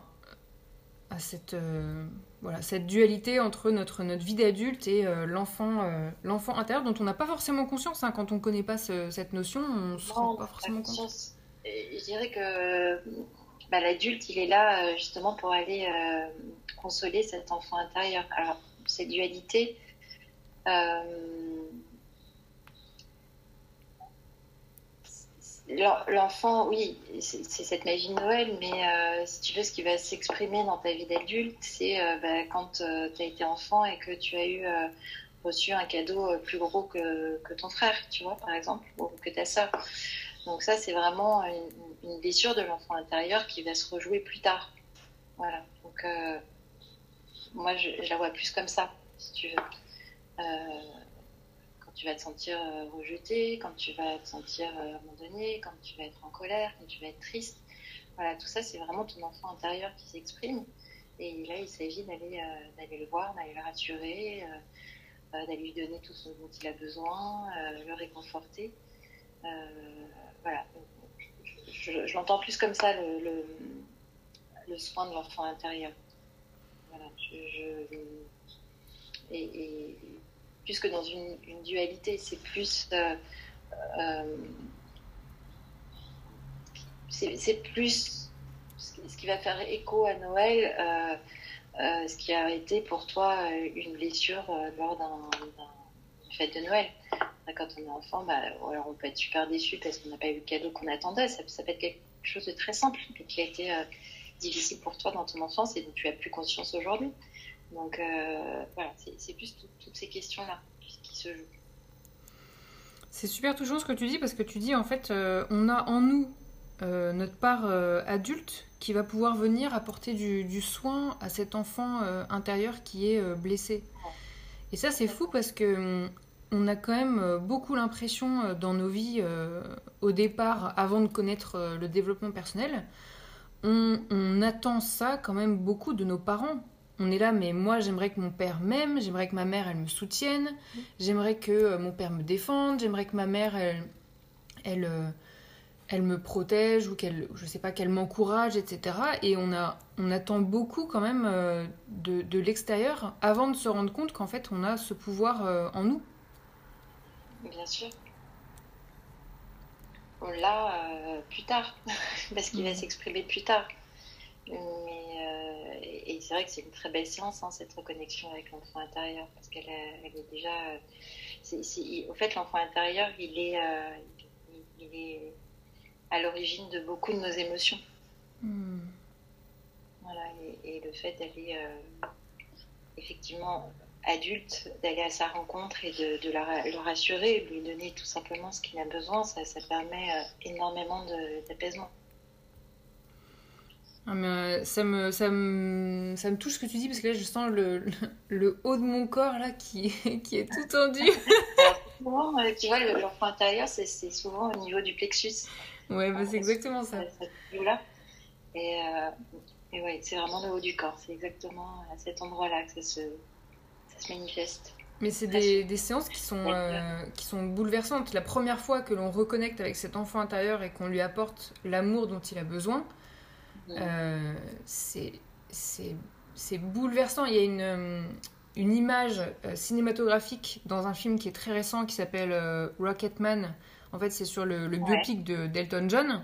à cette, euh, voilà, cette dualité entre notre, notre vie d'adulte et l'enfant l'enfant intérieur dont on n'a pas forcément conscience. Hein. quand on ne connaît pas cette notion, on ne se rend pas forcément compte. Je dirais que bah, l'adulte, il est là justement pour aller consoler cet enfant intérieur. Alors, cette dualité, L'enfant, oui, c'est cette magie de Noël, mais euh, si tu veux, ce qui va s'exprimer dans ta vie d'adulte, c'est euh, bah, quand euh, tu as été enfant et que tu as eu reçu un cadeau plus gros que, ton frère, tu vois, par exemple, ou que ta soeur. Donc ça, c'est vraiment une, blessure de l'enfant intérieur qui va se rejouer plus tard. Voilà. Donc moi, je, je, la vois plus comme ça, si tu veux tu vas te sentir euh, rejeté, quand tu vas te sentir euh, abandonné, quand tu vas être en colère, quand tu vas être triste. Voilà, tout ça, c'est vraiment ton enfant intérieur qui s'exprime. Et là, il s'agit d'aller euh, le voir, d'aller le rassurer, d'aller lui donner tout ce dont il a besoin, le réconforter. voilà. Je, l'entends plus comme ça, le, le, soin de l'enfant intérieur. Voilà. Je, et plus que dans une, dualité. C'est plus. Euh, euh, c'est plus ce qui va faire écho à Noël, euh, ce qui a été pour toi une blessure lors d'une fête de Noël. Quand on est enfant, bah, alors on peut être super déçu parce qu'on n'a pas eu le cadeau qu'on attendait. Ça, peut être quelque chose de très simple, mais qui a été difficile pour toi dans ton enfance et dont tu as plus conscience aujourd'hui. Donc voilà, c'est plus toutes ces questions-là qui, se jouent. C'est super touchant ce que tu dis parce que tu dis en fait, euh, on a en nous euh, notre part adulte qui va pouvoir venir apporter du, soin à cet enfant intérieur qui est blessé. Et ça, c'est fou parce que on a quand même beaucoup l'impression dans nos vies, au départ, avant de connaître le développement personnel, on, attend ça quand même beaucoup de nos parents on est là, mais moi j'aimerais que mon père m'aime, j'aimerais que ma mère elle me soutienne, j'aimerais que euh, mon père me défende, j'aimerais que ma mère elle, elle, euh, elle me protège ou qu'elle, je sais pas, qu'elle m'encourage, etc. Et on, a, on attend beaucoup quand même euh, de, de l'extérieur avant de se rendre compte qu'en fait on a ce pouvoir en nous. Bien sûr. On l'a plus tard, parce qu'il va mm. s'exprimer plus tard. Mais, et, c'est vrai que c'est une très belle séance, hein, cette reconnexion avec l'enfant intérieur, parce qu'elle elle est déjà. C'est, au fait, l'enfant intérieur, il est, euh, il, est à l'origine de beaucoup de nos émotions. Hmm. Voilà, et, le fait d'aller euh, effectivement adulte, d'aller à sa rencontre et de, la, le rassurer, lui donner tout simplement ce qu'il a besoin, ça, ça permet énormément d'apaisement. Ah, mais, euh, ça, me, ça, me, ça me touche ce que tu dis parce que là je sens le, le, haut de mon corps là qui, qui est tout tendu. souvent, euh, tu vois, l'enfant intérieur c'est souvent au niveau du plexus. Ouais, bah, c'est exactement ça. là Et, euh, et ouais, c'est vraiment le haut du corps. C'est exactement à cet endroit-là que ça se, ça se manifeste. Mais c'est des, des, séances qui sont, qui sont bouleversantes. La première fois que l'on reconnecte avec cet enfant intérieur et qu'on lui apporte l'amour dont il a besoin, euh, c'est bouleversant. Il y a une, euh, une image euh, cinématographique dans un film qui est très récent qui s'appelle Rocketman. En fait, c'est sur le, biopic de d'Elton John.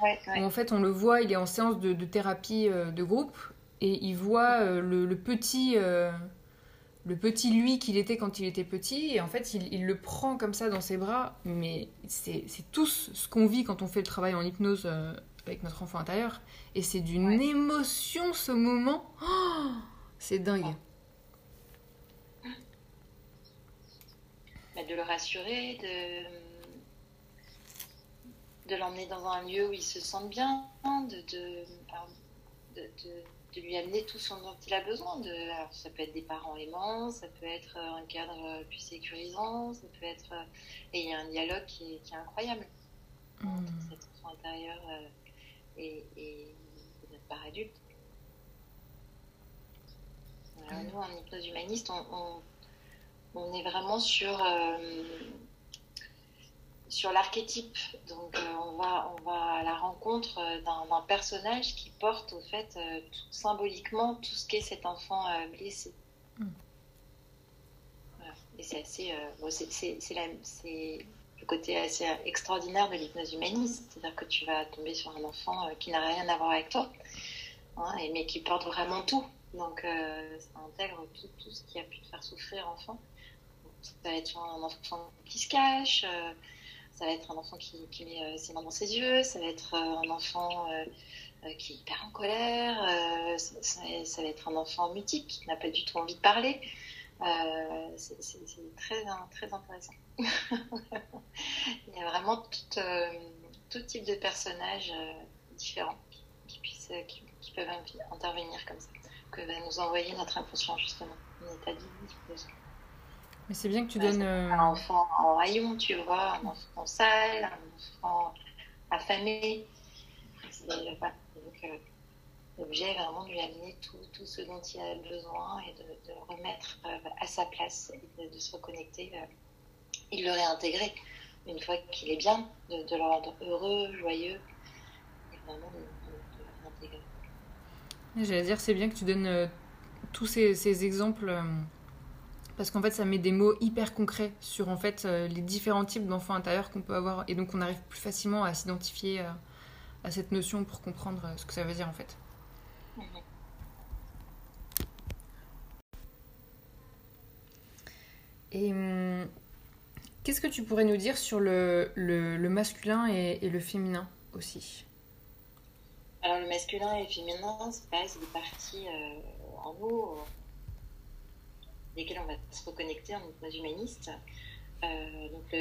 en fait, on le voit, il est en séance de, thérapie de groupe et il voit le, petit le petit lui qu'il était quand il était petit, et en fait, il, il, le prend comme ça dans ses bras, mais c'est tout ce qu'on vit quand on fait le travail en hypnose avec notre enfant intérieur. Et c'est d'une émotion ce moment. Oh, c'est dingue. Bah, de le rassurer, de, de l'emmener dans un lieu où il se sente bien, de, de, de, lui amener tout ce dont il a besoin. De, alors, ça peut être des parents aimants, ça peut être un cadre plus sécurisant, ça peut être. Et il y a un dialogue qui est, incroyable mmh. entre cet enfant intérieur. Euh, et, notre part adulte. nous, en hypnose humaniste, on, est vraiment sur, euh, sur l'archétype. Donc euh, on, va, on va à la rencontre euh, d'un personnage qui porte au fait symboliquement tout ce qu'est cet enfant blessé. Mm. Et c'est assez, c'est côté assez extraordinaire de l'hypnose humaniste, c'est-à-dire que tu vas tomber sur un enfant qui n'a rien à voir avec toi, hein, mais qui porte vraiment tout. Donc ça intègre tout, tout, ce qui a pu te faire souffrir enfant. ça va être un enfant qui se cache, ça va être un enfant qui, met euh, ses mains dans ses yeux, ça va être euh, un enfant euh, qui est hyper en colère, ça, va être un enfant mutique qui n'a pas du tout envie de parler. c'est très, très intéressant. Il y a vraiment tout, tout type de personnages différents qui, puissent, qui, peuvent intervenir comme ça, que va nous envoyer notre inconscient justement, en état. Mais c'est bien que tu donnes. Un euh, enfant en rayon, tu vois, un enfant sale, un enfant affamé. Euh, l'objet vraiment de lui amener tout, tout, ce dont il a besoin et de, le remettre euh, à sa place et de, se reconnecter. Il le réintégrer une fois qu'il est bien, de, le rendre heureux, joyeux, et vraiment de, le réintégrer. J'allais dire, c'est bien que tu donnes tous ces, ces exemples parce qu'en fait ça met des mots hyper concrets sur en fait euh, les différents types d'enfants intérieurs qu'on peut avoir et donc on arrive plus facilement à s'identifier euh, à cette notion pour comprendre euh, ce que ça veut dire en fait. Et hum, qu'est-ce que tu pourrais nous dire sur le, masculin et, le féminin aussi? Alors le masculin et le féminin, c'est des parties en nous desquels on va se reconnecter en hypnose humaniste. Euh, donc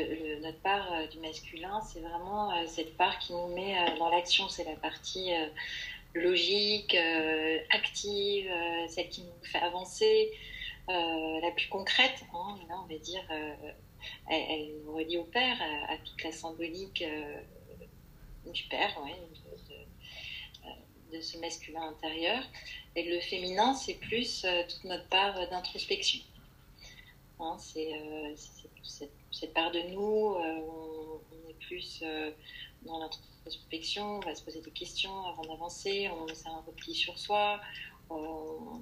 notre part euh, du masculin, c'est vraiment euh, cette part qui nous met dans l'action. C'est la partie logique, active, celle qui nous fait avancer, la plus concrète. Hein, là, on va dire, elle, nous relie au père, à, toute la symbolique du père, de, ce masculin intérieur. Et le féminin, c'est plus toute notre part d'introspection. Hein, euh, c'est cette, part de nous, euh, on, est plus euh, dans l'introspection, on va se poser des questions avant d'avancer, on fait un repli sur soi, on,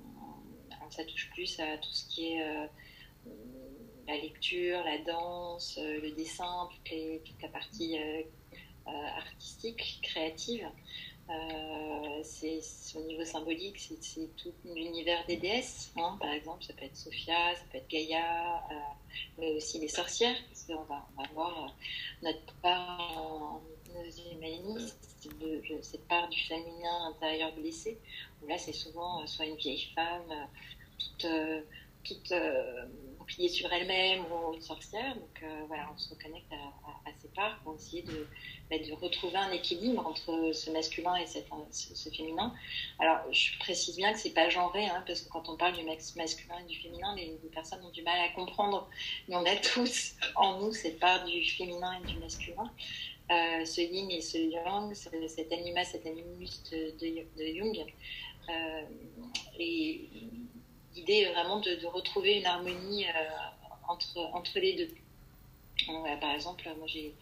ça touche plus à tout ce qui est la lecture, la danse, le dessin, toute la partie artistique, créative. Euh, c'est au niveau symbolique, c'est tout l'univers des déesses. Hein. par exemple, ça peut être Sophia, ça peut être Gaïa, euh, mais aussi les sorcières, parce qu'on va, on va voir euh, notre part humaniste, de, cette part du féminin intérieur blessé, là c'est souvent soit une vieille femme, toute, toute pliée sur elle-même ou une sorcière. Donc voilà, on se reconnecte à, à ces parts pour essayer de de retrouver un équilibre entre ce masculin et ce, féminin. Alors, je précise bien que c'est pas genré, hein, parce que quand on parle du masculin et du féminin, les, personnes ont du mal à comprendre. Mais on a tous en nous cette part du féminin et du masculin. Euh, ce yin et ce yang, cet anima, cet animus de, Jung. Euh, et l'idée est vraiment de, retrouver une harmonie euh, entre, entre les deux. par exemple, moi j'ai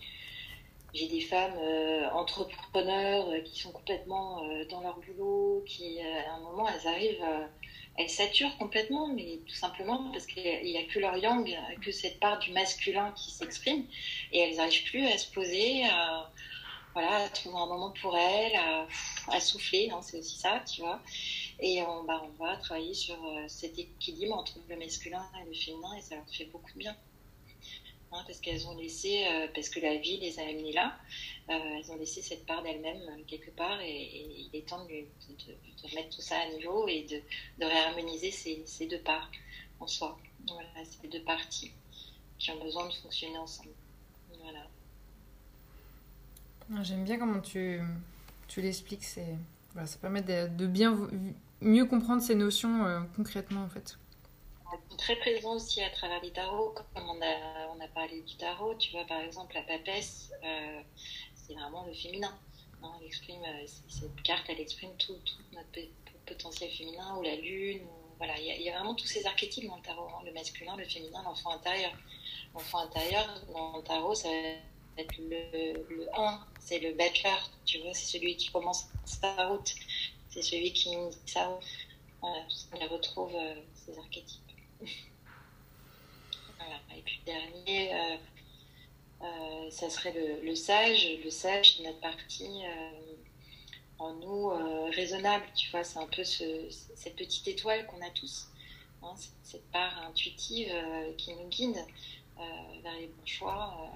j'ai des femmes euh, entrepreneurs euh, qui sont complètement euh, dans leur boulot, qui à un moment elles arrivent, elles saturent complètement, mais tout simplement parce qu'il n'y a, que leur yang, que cette part du masculin qui s'exprime, et elles n'arrivent plus à se poser, à, voilà, trouver un moment pour elles, à, souffler, hein, c'est aussi ça, tu vois. Et on, bah, on va travailler sur cet équilibre entre le masculin et le féminin, et ça leur fait beaucoup de bien. Hein, parce qu'elles ont laissé, euh, parce que la vie les a amenées là, euh, elles ont laissé cette part d'elles-mêmes euh, quelque part et, il est temps de, de, remettre tout ça à niveau et de, réharmoniser ces, deux parts en soi. Ces deux parties qui ont besoin de fonctionner ensemble. Voilà. Ah, j'aime bien comment tu, tu l'expliques. Voilà, ça permet de, bien mieux comprendre ces notions concrètement en fait. Très présent aussi à travers les tarots, comme on a, on a parlé du tarot, tu vois, par exemple, la papesse, euh, c'est vraiment le féminin. Hein, elle euh, cette carte, elle exprime tout, notre potentiel féminin, ou la lune, voilà, il y, a vraiment tous ces archétypes dans le tarot, hein, le masculin, le féminin, l'enfant intérieur. L'enfant intérieur, dans le tarot, ça va le, 1, c'est le bachelor, tu vois, c'est celui qui commence sa route, c'est celui qui initie sa route. Voilà, on retrouve euh, ces archétypes. Et puis le dernier, euh, euh, ça serait le, sage. Le sage, c'est notre partie en nous raisonnable, tu vois, c'est un peu cette petite étoile qu'on a tous, hein, cette part intuitive qui nous guide vers les bons choix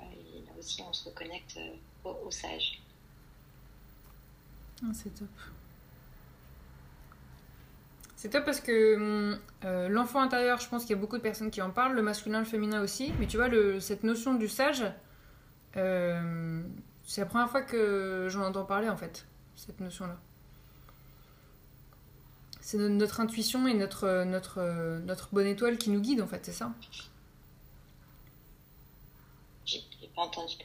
aussi on se reconnecte euh, au, sage. Ah, c'est top. C'est top parce que euh, l'enfant intérieur, je pense qu'il y a beaucoup de personnes qui en parlent, le masculin, le féminin aussi. Mais tu vois, le, cette notion du sage, euh, c'est la première fois que j'en entends parler en fait, cette notion-là. C'est notre intuition et notre, notre, notre bonne étoile qui nous guide en fait, c'est ça? Entendu.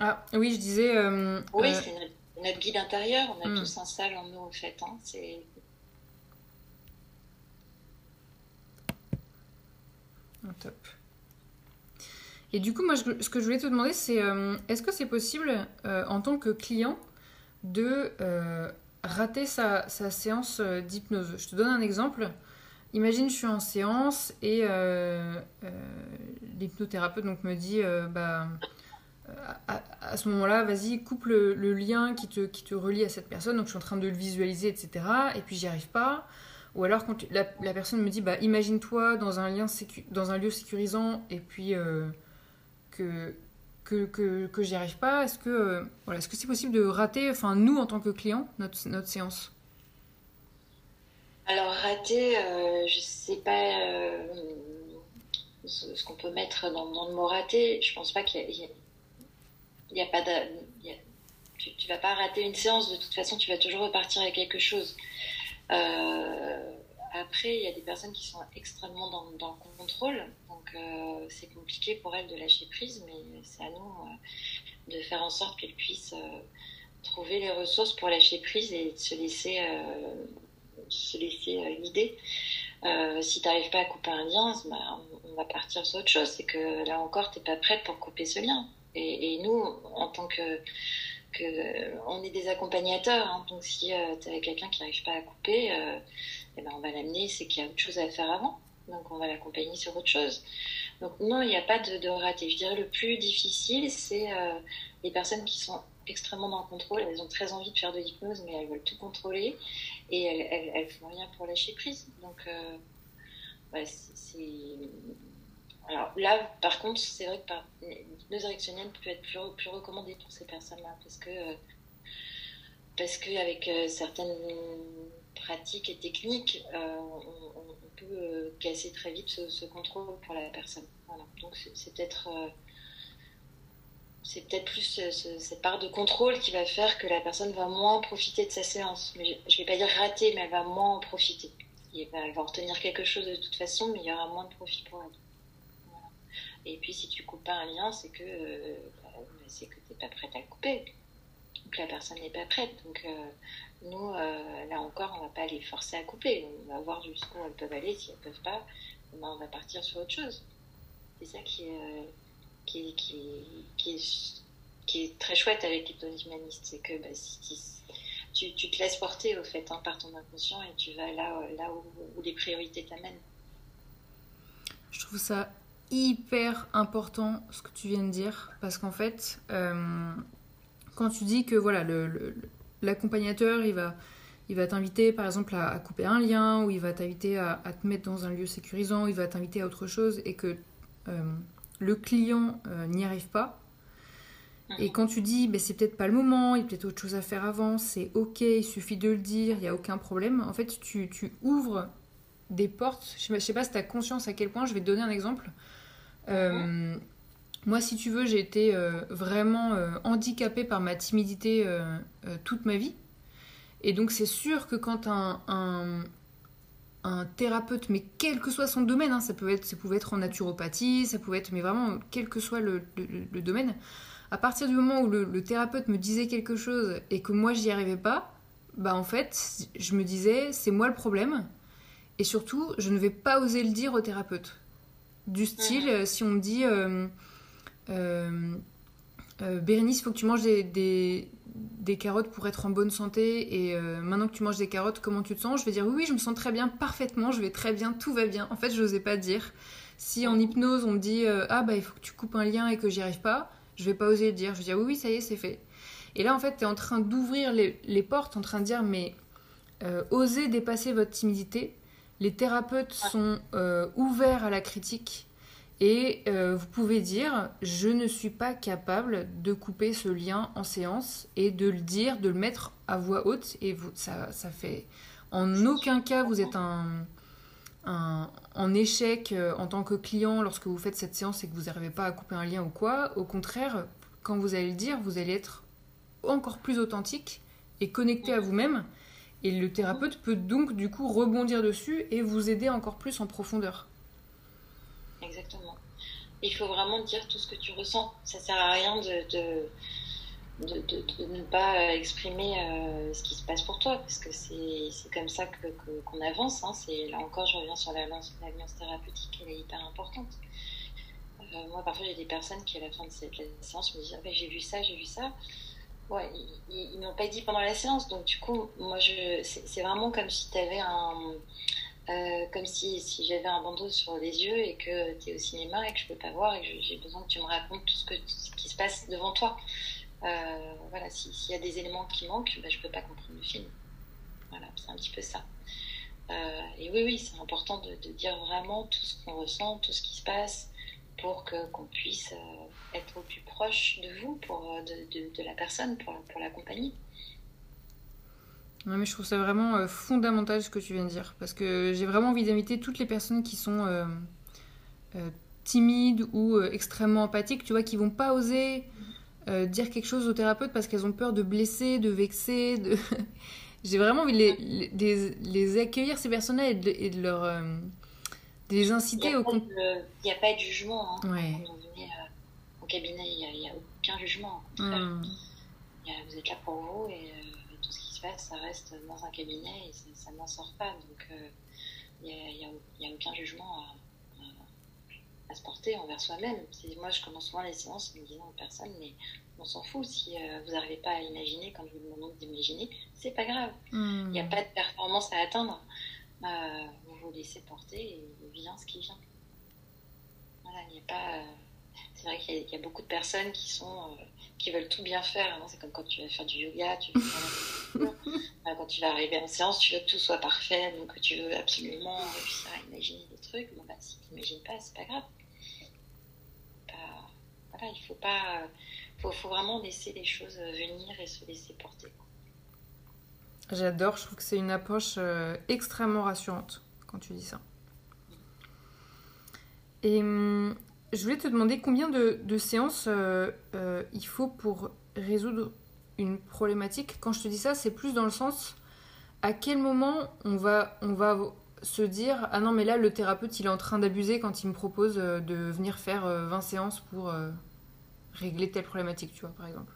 Ah oui, je disais. Euh, oui, c'est notre, guide intérieur. On a hmm. tous un sage en nous, en fait. Hein. C'est. Top. Et du coup, moi, ce que je voulais te demander, c'est euh, est-ce que c'est possible, en tant que client, de rater sa, séance d'hypnose? Je te donne un exemple. Imagine, je suis en séance et l'hypnothérapeute donc, me dit bah, à, ce moment-là, vas-y, coupe le, lien qui te, qui te relie à cette personne. Donc je suis en train de le visualiser, etc. Et puis j'y arrive pas. Ou alors quand la, personne me dit, bah imagine-toi dans un dans un lieu sécurisant et puis euh, que que, que, que j'y arrive pas. Est-ce que euh, voilà, est-ce que c'est possible de rater, enfin nous en tant que client, notre, notre séance? Alors rater, euh, je sais pas ce, qu'on peut mettre dans, le mot rater. Je pense pas qu'il y, a pas tu, ne vas pas rater une séance, de toute façon, tu vas toujours repartir avec quelque chose. Euh, après, il y a des personnes qui sont extrêmement dans, le contrôle, donc euh, c'est compliqué pour elles de lâcher prise, mais c'est à nous euh, de faire en sorte qu'elles puissent trouver les ressources pour lâcher prise et de se laisser, se laisser guider. si tu n'arrives pas à couper un lien, bah, on, va partir sur autre chose. C'est que là encore, tu n'es pas prête pour couper ce lien. Et, nous, en tant que, que, on est des accompagnateurs, hein. donc si euh, tu as quelqu'un qui n'arrive pas à couper, euh, eh ben on va l'amener, c'est qu'il y a autre chose à faire avant. Donc on va l'accompagner sur autre chose. Donc non, il n'y a pas de, de, raté. Je dirais le plus difficile, c'est euh, les personnes qui sont extrêmement dans le contrôle. Elles ont très envie de faire de l'hypnose, mais elles veulent tout contrôler et elles, elles, font rien pour lâcher prise. Donc c'est alors là, par contre, c'est vrai que l'hypnose érectionnelle peut être plus, recommandée pour ces personnes-là parce que parce qu'avec euh, certaines pratiques et techniques, euh, on, peut euh, casser très vite ce, contrôle pour la personne. Donc c'est peut-être c'est peut-être plus cette part de contrôle qui va faire que la personne va moins profiter de sa séance. Mais je ne vais pas dire rater, mais elle va moins en profiter. Elle va, elle va retenir quelque chose de toute façon, mais il y aura moins de profit pour elle. Et puis si tu coupes pas un lien, c'est que euh, bah, c'est que pas prête à le couper. Donc la personne n'est pas prête. Donc euh, nous, euh, là encore, on va pas les forcer à couper. On va voir jusqu'où elles peuvent aller. Si elles peuvent pas, ben, on va partir sur autre chose. C'est ça qui est, qui, qui, qui, est, très chouette avec l'hypnose humaniste. C'est que bah, tu, te laisses porter au fait hein, par ton inconscient et tu vas là, là où les priorités t'amènent. Je trouve ça hyper important ce que tu viens de dire parce qu'en fait, euh, quand tu dis que voilà, l'accompagnateur il va, il va t'inviter par exemple à, couper un lien ou il va t'inviter à, te mettre dans un lieu sécurisant, il va t'inviter à autre chose et que euh, le client euh, n'y arrive pas. Et quand tu dis, ben, c'est peut-être pas le moment, il y a peut-être autre chose à faire avant, c'est ok, il suffit de le dire, il n'y a aucun problème. En fait, tu, ouvres des portes. Je sais, sais pas si tu as conscience à quel point, je vais te donner un exemple. Euh, moi, si tu veux, j'ai été euh, vraiment euh, handicapée par ma timidité toute ma vie. Et donc, c'est sûr que quand un, un, thérapeute, mais quel que soit son domaine, hein, ça, peut être, ça pouvait être en naturopathie, ça pouvait être, mais vraiment, quel que soit le, le, domaine, à partir du moment où le, thérapeute me disait quelque chose et que moi, j'y arrivais pas, bah en fait, je me disais, c'est moi le problème. Et surtout, je ne vais pas oser le dire au thérapeute. Du style, mhm. si on me dit, euh, euh, Bérénice, il faut que tu manges des, des, carottes pour être en bonne santé. Et maintenant que tu manges des carottes, comment tu te sens? Je vais dire oui, oui, je me sens très bien, parfaitement, je vais très bien, tout va bien. En fait, je n'osais pas dire. Si en hypnose, on me dit ah bah il faut que tu coupes un lien et que j'y arrive pas, je vais pas oser le dire. Je vais dire oui, oui, ça y est, c'est fait. Et là, en fait, tu es en train d'ouvrir les, les, portes, en train de dire mais osez dépasser votre timidité les thérapeutes sont euh, ouverts à la critique et euh, vous pouvez dire je ne suis pas capable de couper ce lien en séance et de le dire, de le mettre à voix haute et vous, ça, ça fait en aucun cas vous êtes un, en échec euh, en tant que client lorsque vous faites cette séance et que vous n'arrivez pas à couper un lien ou quoi. Au contraire, quand vous allez le dire, vous allez être encore plus authentique et connecté à vous-même et le thérapeute peut donc du coup rebondir dessus et vous aider encore plus en profondeur. Exactement. Il faut vraiment dire tout ce que tu ressens. Ça sert à rien de, de, de, ne pas exprimer euh, ce qui se passe pour toi, parce que c'est comme ça qu'on que, avance. Hein. Là encore, je reviens sur l'alliance thérapeutique, elle est hyper importante. Euh, moi, parfois, j'ai des personnes qui, à la fin de cette séance, me disent ah, J'ai vu ça, j'ai vu ça. Ouais, ils, m'ont pas dit pendant la séance, donc du coup, moi, je, c'est vraiment comme si tu avais un. Euh, comme si, si j'avais un bandeau sur les yeux et que tu es au cinéma et que je peux pas voir et que j'ai besoin que tu me racontes tout ce, que, qui se passe devant toi. Euh, voilà, s'il y a des éléments qui manquent, bah, je peux pas comprendre le film. Voilà, c'est un petit peu ça. Euh, et oui, oui, c'est important de, de, dire vraiment tout ce qu'on ressent, tout ce qui se passe, pour que qu'on puisse être au plus proche de vous, pour, euh, de, de, la personne, pour, pour l'accompagner. Non, mais je trouve ça vraiment euh, fondamental ce que tu viens de dire, parce que j'ai vraiment envie d'inviter toutes les personnes qui sont timides ou extrêmement empathiques, tu vois, qui vont pas oser dire quelque chose au thérapeute parce qu'elles ont peur de blesser, de vexer. De... j'ai vraiment envie de les, les, les, accueillir, ces personnes-là, et, et de, leur les inciter au Il n'y a pas de jugement. Hein. On euh, cabinet, il n'y a, aucun jugement. Hmm. vous êtes là pour vous et euh, tout ce qui se passe, ça reste dans un cabinet et ça, n'en sort pas. Donc euh, il n'y a, a, aucun jugement à, se porter envers soi-même. Moi, je commence souvent les séances en me disant aux personnes, mais on s'en fout si vous n'arrivez pas à imaginer quand je vous demande d'imaginer, c'est pas grave. Hmm. Il n'y a pas de performance à atteindre. vous vous laissez porter et vient ce qui vient. Voilà, il n'y a pas. Euh, c'est vrai qu'il y, a beaucoup de personnes qui sont euh, qui veulent tout bien faire. Hein. C'est comme quand tu vas faire du yoga, tu quand tu vas arriver en séance, tu veux que tout soit parfait, donc tu veux absolument réussir à imaginer des trucs. Bon bah si tu n'imagines pas, c'est pas grave. voilà, il faut pas, faut, faut, vraiment laisser les choses venir et se laisser porter. J'adore, je trouve que c'est une approche euh, extrêmement rassurante quand tu dis ça. Et hum, je voulais te demander combien de, séances euh, euh, il faut pour résoudre une problématique. Quand je te dis ça, c'est plus dans le sens à quel moment on va, on va se dire Ah non, mais là, le thérapeute, il est en train d'abuser quand il me propose euh, de venir faire 20 séances pour régler telle problématique, tu vois, par exemple.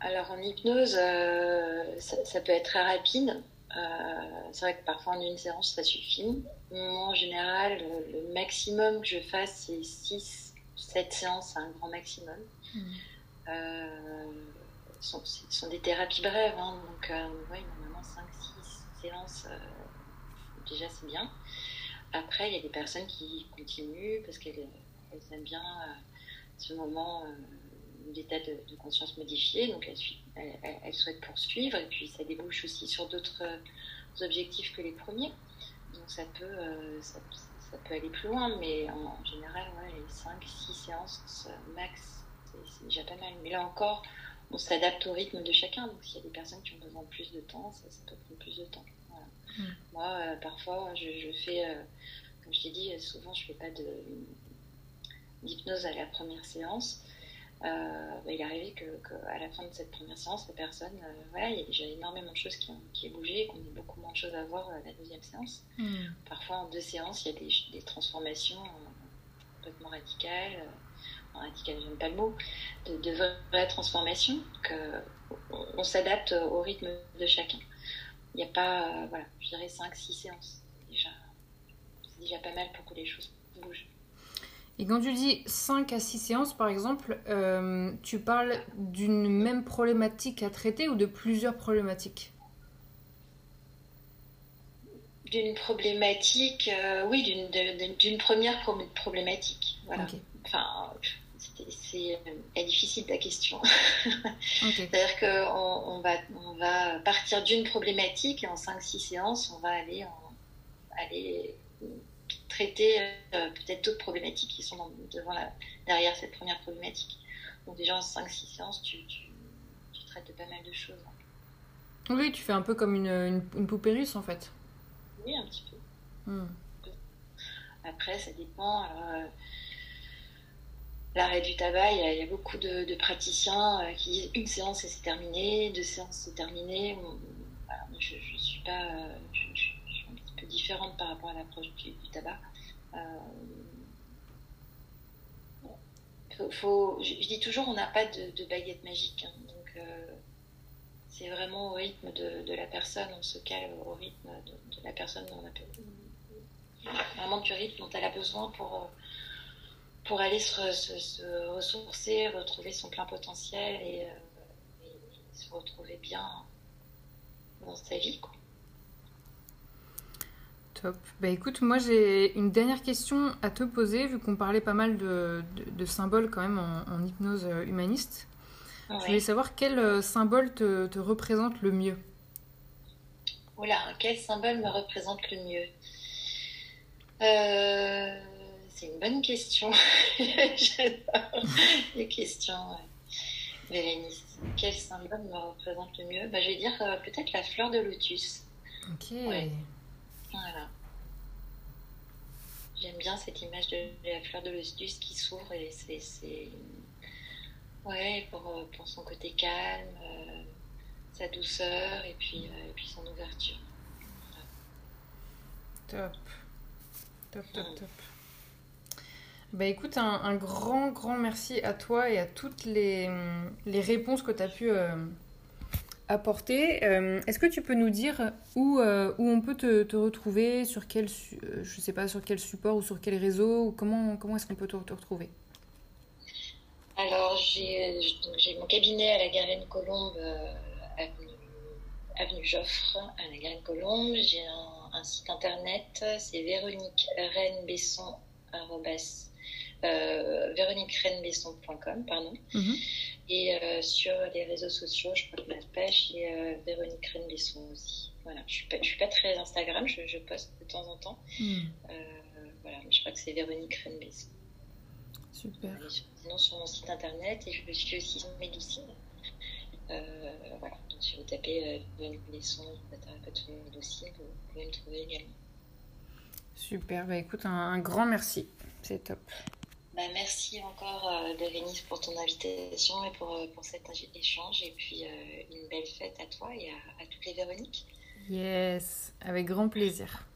Alors en hypnose, ça, peut être très rapide. Euh, c'est vrai que parfois en une séance ça suffit. Moi, en général, le, maximum que je fasse c'est 6, 7 séances, un grand maximum. Mmh. Euh, ce sont, des thérapies brèves, hein, donc euh, normalement 5-6 séances, déjà c'est bien. Après, il y a des personnes qui continuent parce qu'elles aiment bien ce moment d'état de, de, conscience modifié, donc elles, souhaitent poursuivre, et puis ça débouche aussi sur d'autres euh, objectifs que les premiers. Donc ça peut, euh, ça, peut aller plus loin, mais en, général, ouais, les 5-6 séances max, c'est déjà pas mal. Mais là encore, on s'adapte au rythme de chacun, donc s'il y a des personnes qui ont besoin de plus de temps, ça, peut prendre plus de temps. Mmh. Moi, euh, parfois, je, je fais, comme je t'ai dit, souvent je fais pas de d'hypnose à la première séance. Euh, bah, il est arrivé qu'à la fin de cette première séance, la personne, euh, voilà, il y a déjà énormément de choses qui ont, qui bougé et qu'on ait beaucoup moins de choses à voir à la deuxième séance. Hmm. Parfois, en deux séances, il y a des, des transformations euh, complètement radicales. radicales, j'aime pas le mot, de, de vraies transformations, qu'on on, s'adapte au rythme de chacun. Il n'y a pas, voilà, je dirais 5-6 séances. Déjà, c'est déjà pas mal pour que les choses bougent. Et quand tu dis 5 à 6 séances, par exemple, euh, tu parles d'une même problématique à traiter ou de plusieurs problématiques? D'une problématique, euh, oui, d'une première problématique. Voilà. Enfin, c'est difficile ta question. C'est-à-dire qu'on on va, on va partir d'une problématique et en 5-6 séances, on va aller, aller traiter euh, peut-être d'autres problématiques qui sont devant derrière cette première problématique. Donc déjà en 5-6 séances, tu, tu, traites de pas mal de choses. Oui, tu fais un peu comme une, une, poupée russe en fait. Oui, un petit peu. Hmm. Après, ça dépend. Euh, l'arrêt du tabac, il y, a, beaucoup de, praticiens euh, qui disent une séance et c'est terminé, deux séances c'est terminé. je, je suis pas, je, suis un petit peu différente par rapport à l'approche du, tabac. Euh, faut, je, dis toujours, on n'a pas de, baguette magique, hein. donc euh, c'est vraiment au rythme de, la personne, on se cale au rythme de, la personne, on a, du rythme dont elle a besoin pour pour aller se, ressourcer, retrouver son plein potentiel et, euh, se retrouver bien dans sa vie. Top. Bah écoute, moi j'ai une dernière question à te poser, vu qu'on parlait pas mal de, symboles quand même en, hypnose euh, humaniste. Je voulais savoir quel euh, symbole te, représente le mieux. Oula, quel symbole me représente le mieux? Euh, c'est une bonne question. J'adore les questions. Bérénice, quel symbole me représente le mieux? Bah, Je vais dire euh, peut-être la fleur de lotus. Ok. Voilà. J'aime bien cette image de la fleur de lotus qui s'ouvre et c'est. Ouais, pour, euh, pour, son côté calme, euh, sa douceur et puis, et puis son ouverture. Top. Top, top, top. Bah écoute, un, grand, grand merci à toi et à toutes les, réponses que tu as pu euh, apporter. Euh, est-ce que tu peux nous dire où, euh, où on peut te, retrouver, sur quel, je sais pas, sur quel support ou sur quel réseau, ou comment, comment est-ce qu'on peut te, retrouver? Alors, j'ai mon cabinet à la Garenne Colombe, avenue, Joffre, à la Garenne Colombe. J'ai un, site internet, c'est Véronique euh, véroniquerenbesson.com, pardon. Mhm. Et euh, sur les réseaux sociaux, je crois que ma page est euh, Véronique Renbesson aussi. Voilà, je suis pas, je suis pas très Instagram, je, poste de temps en temps. Mhm. voilà, mais je crois que c'est Véronique Renbesson. Super. sinon, sur mon site internet, et je suis aussi sur Médecine. voilà, donc si vous tapez Véronique thérapeute Médecine, vous pouvez me trouver également. Super, bah écoute, un grand merci, c'est top. Bah, merci encore, euh, pour ton invitation et pour, euh, pour cet échange. Et puis, euh, une belle fête à toi et à toutes les Véroniques. Yes, avec grand plaisir.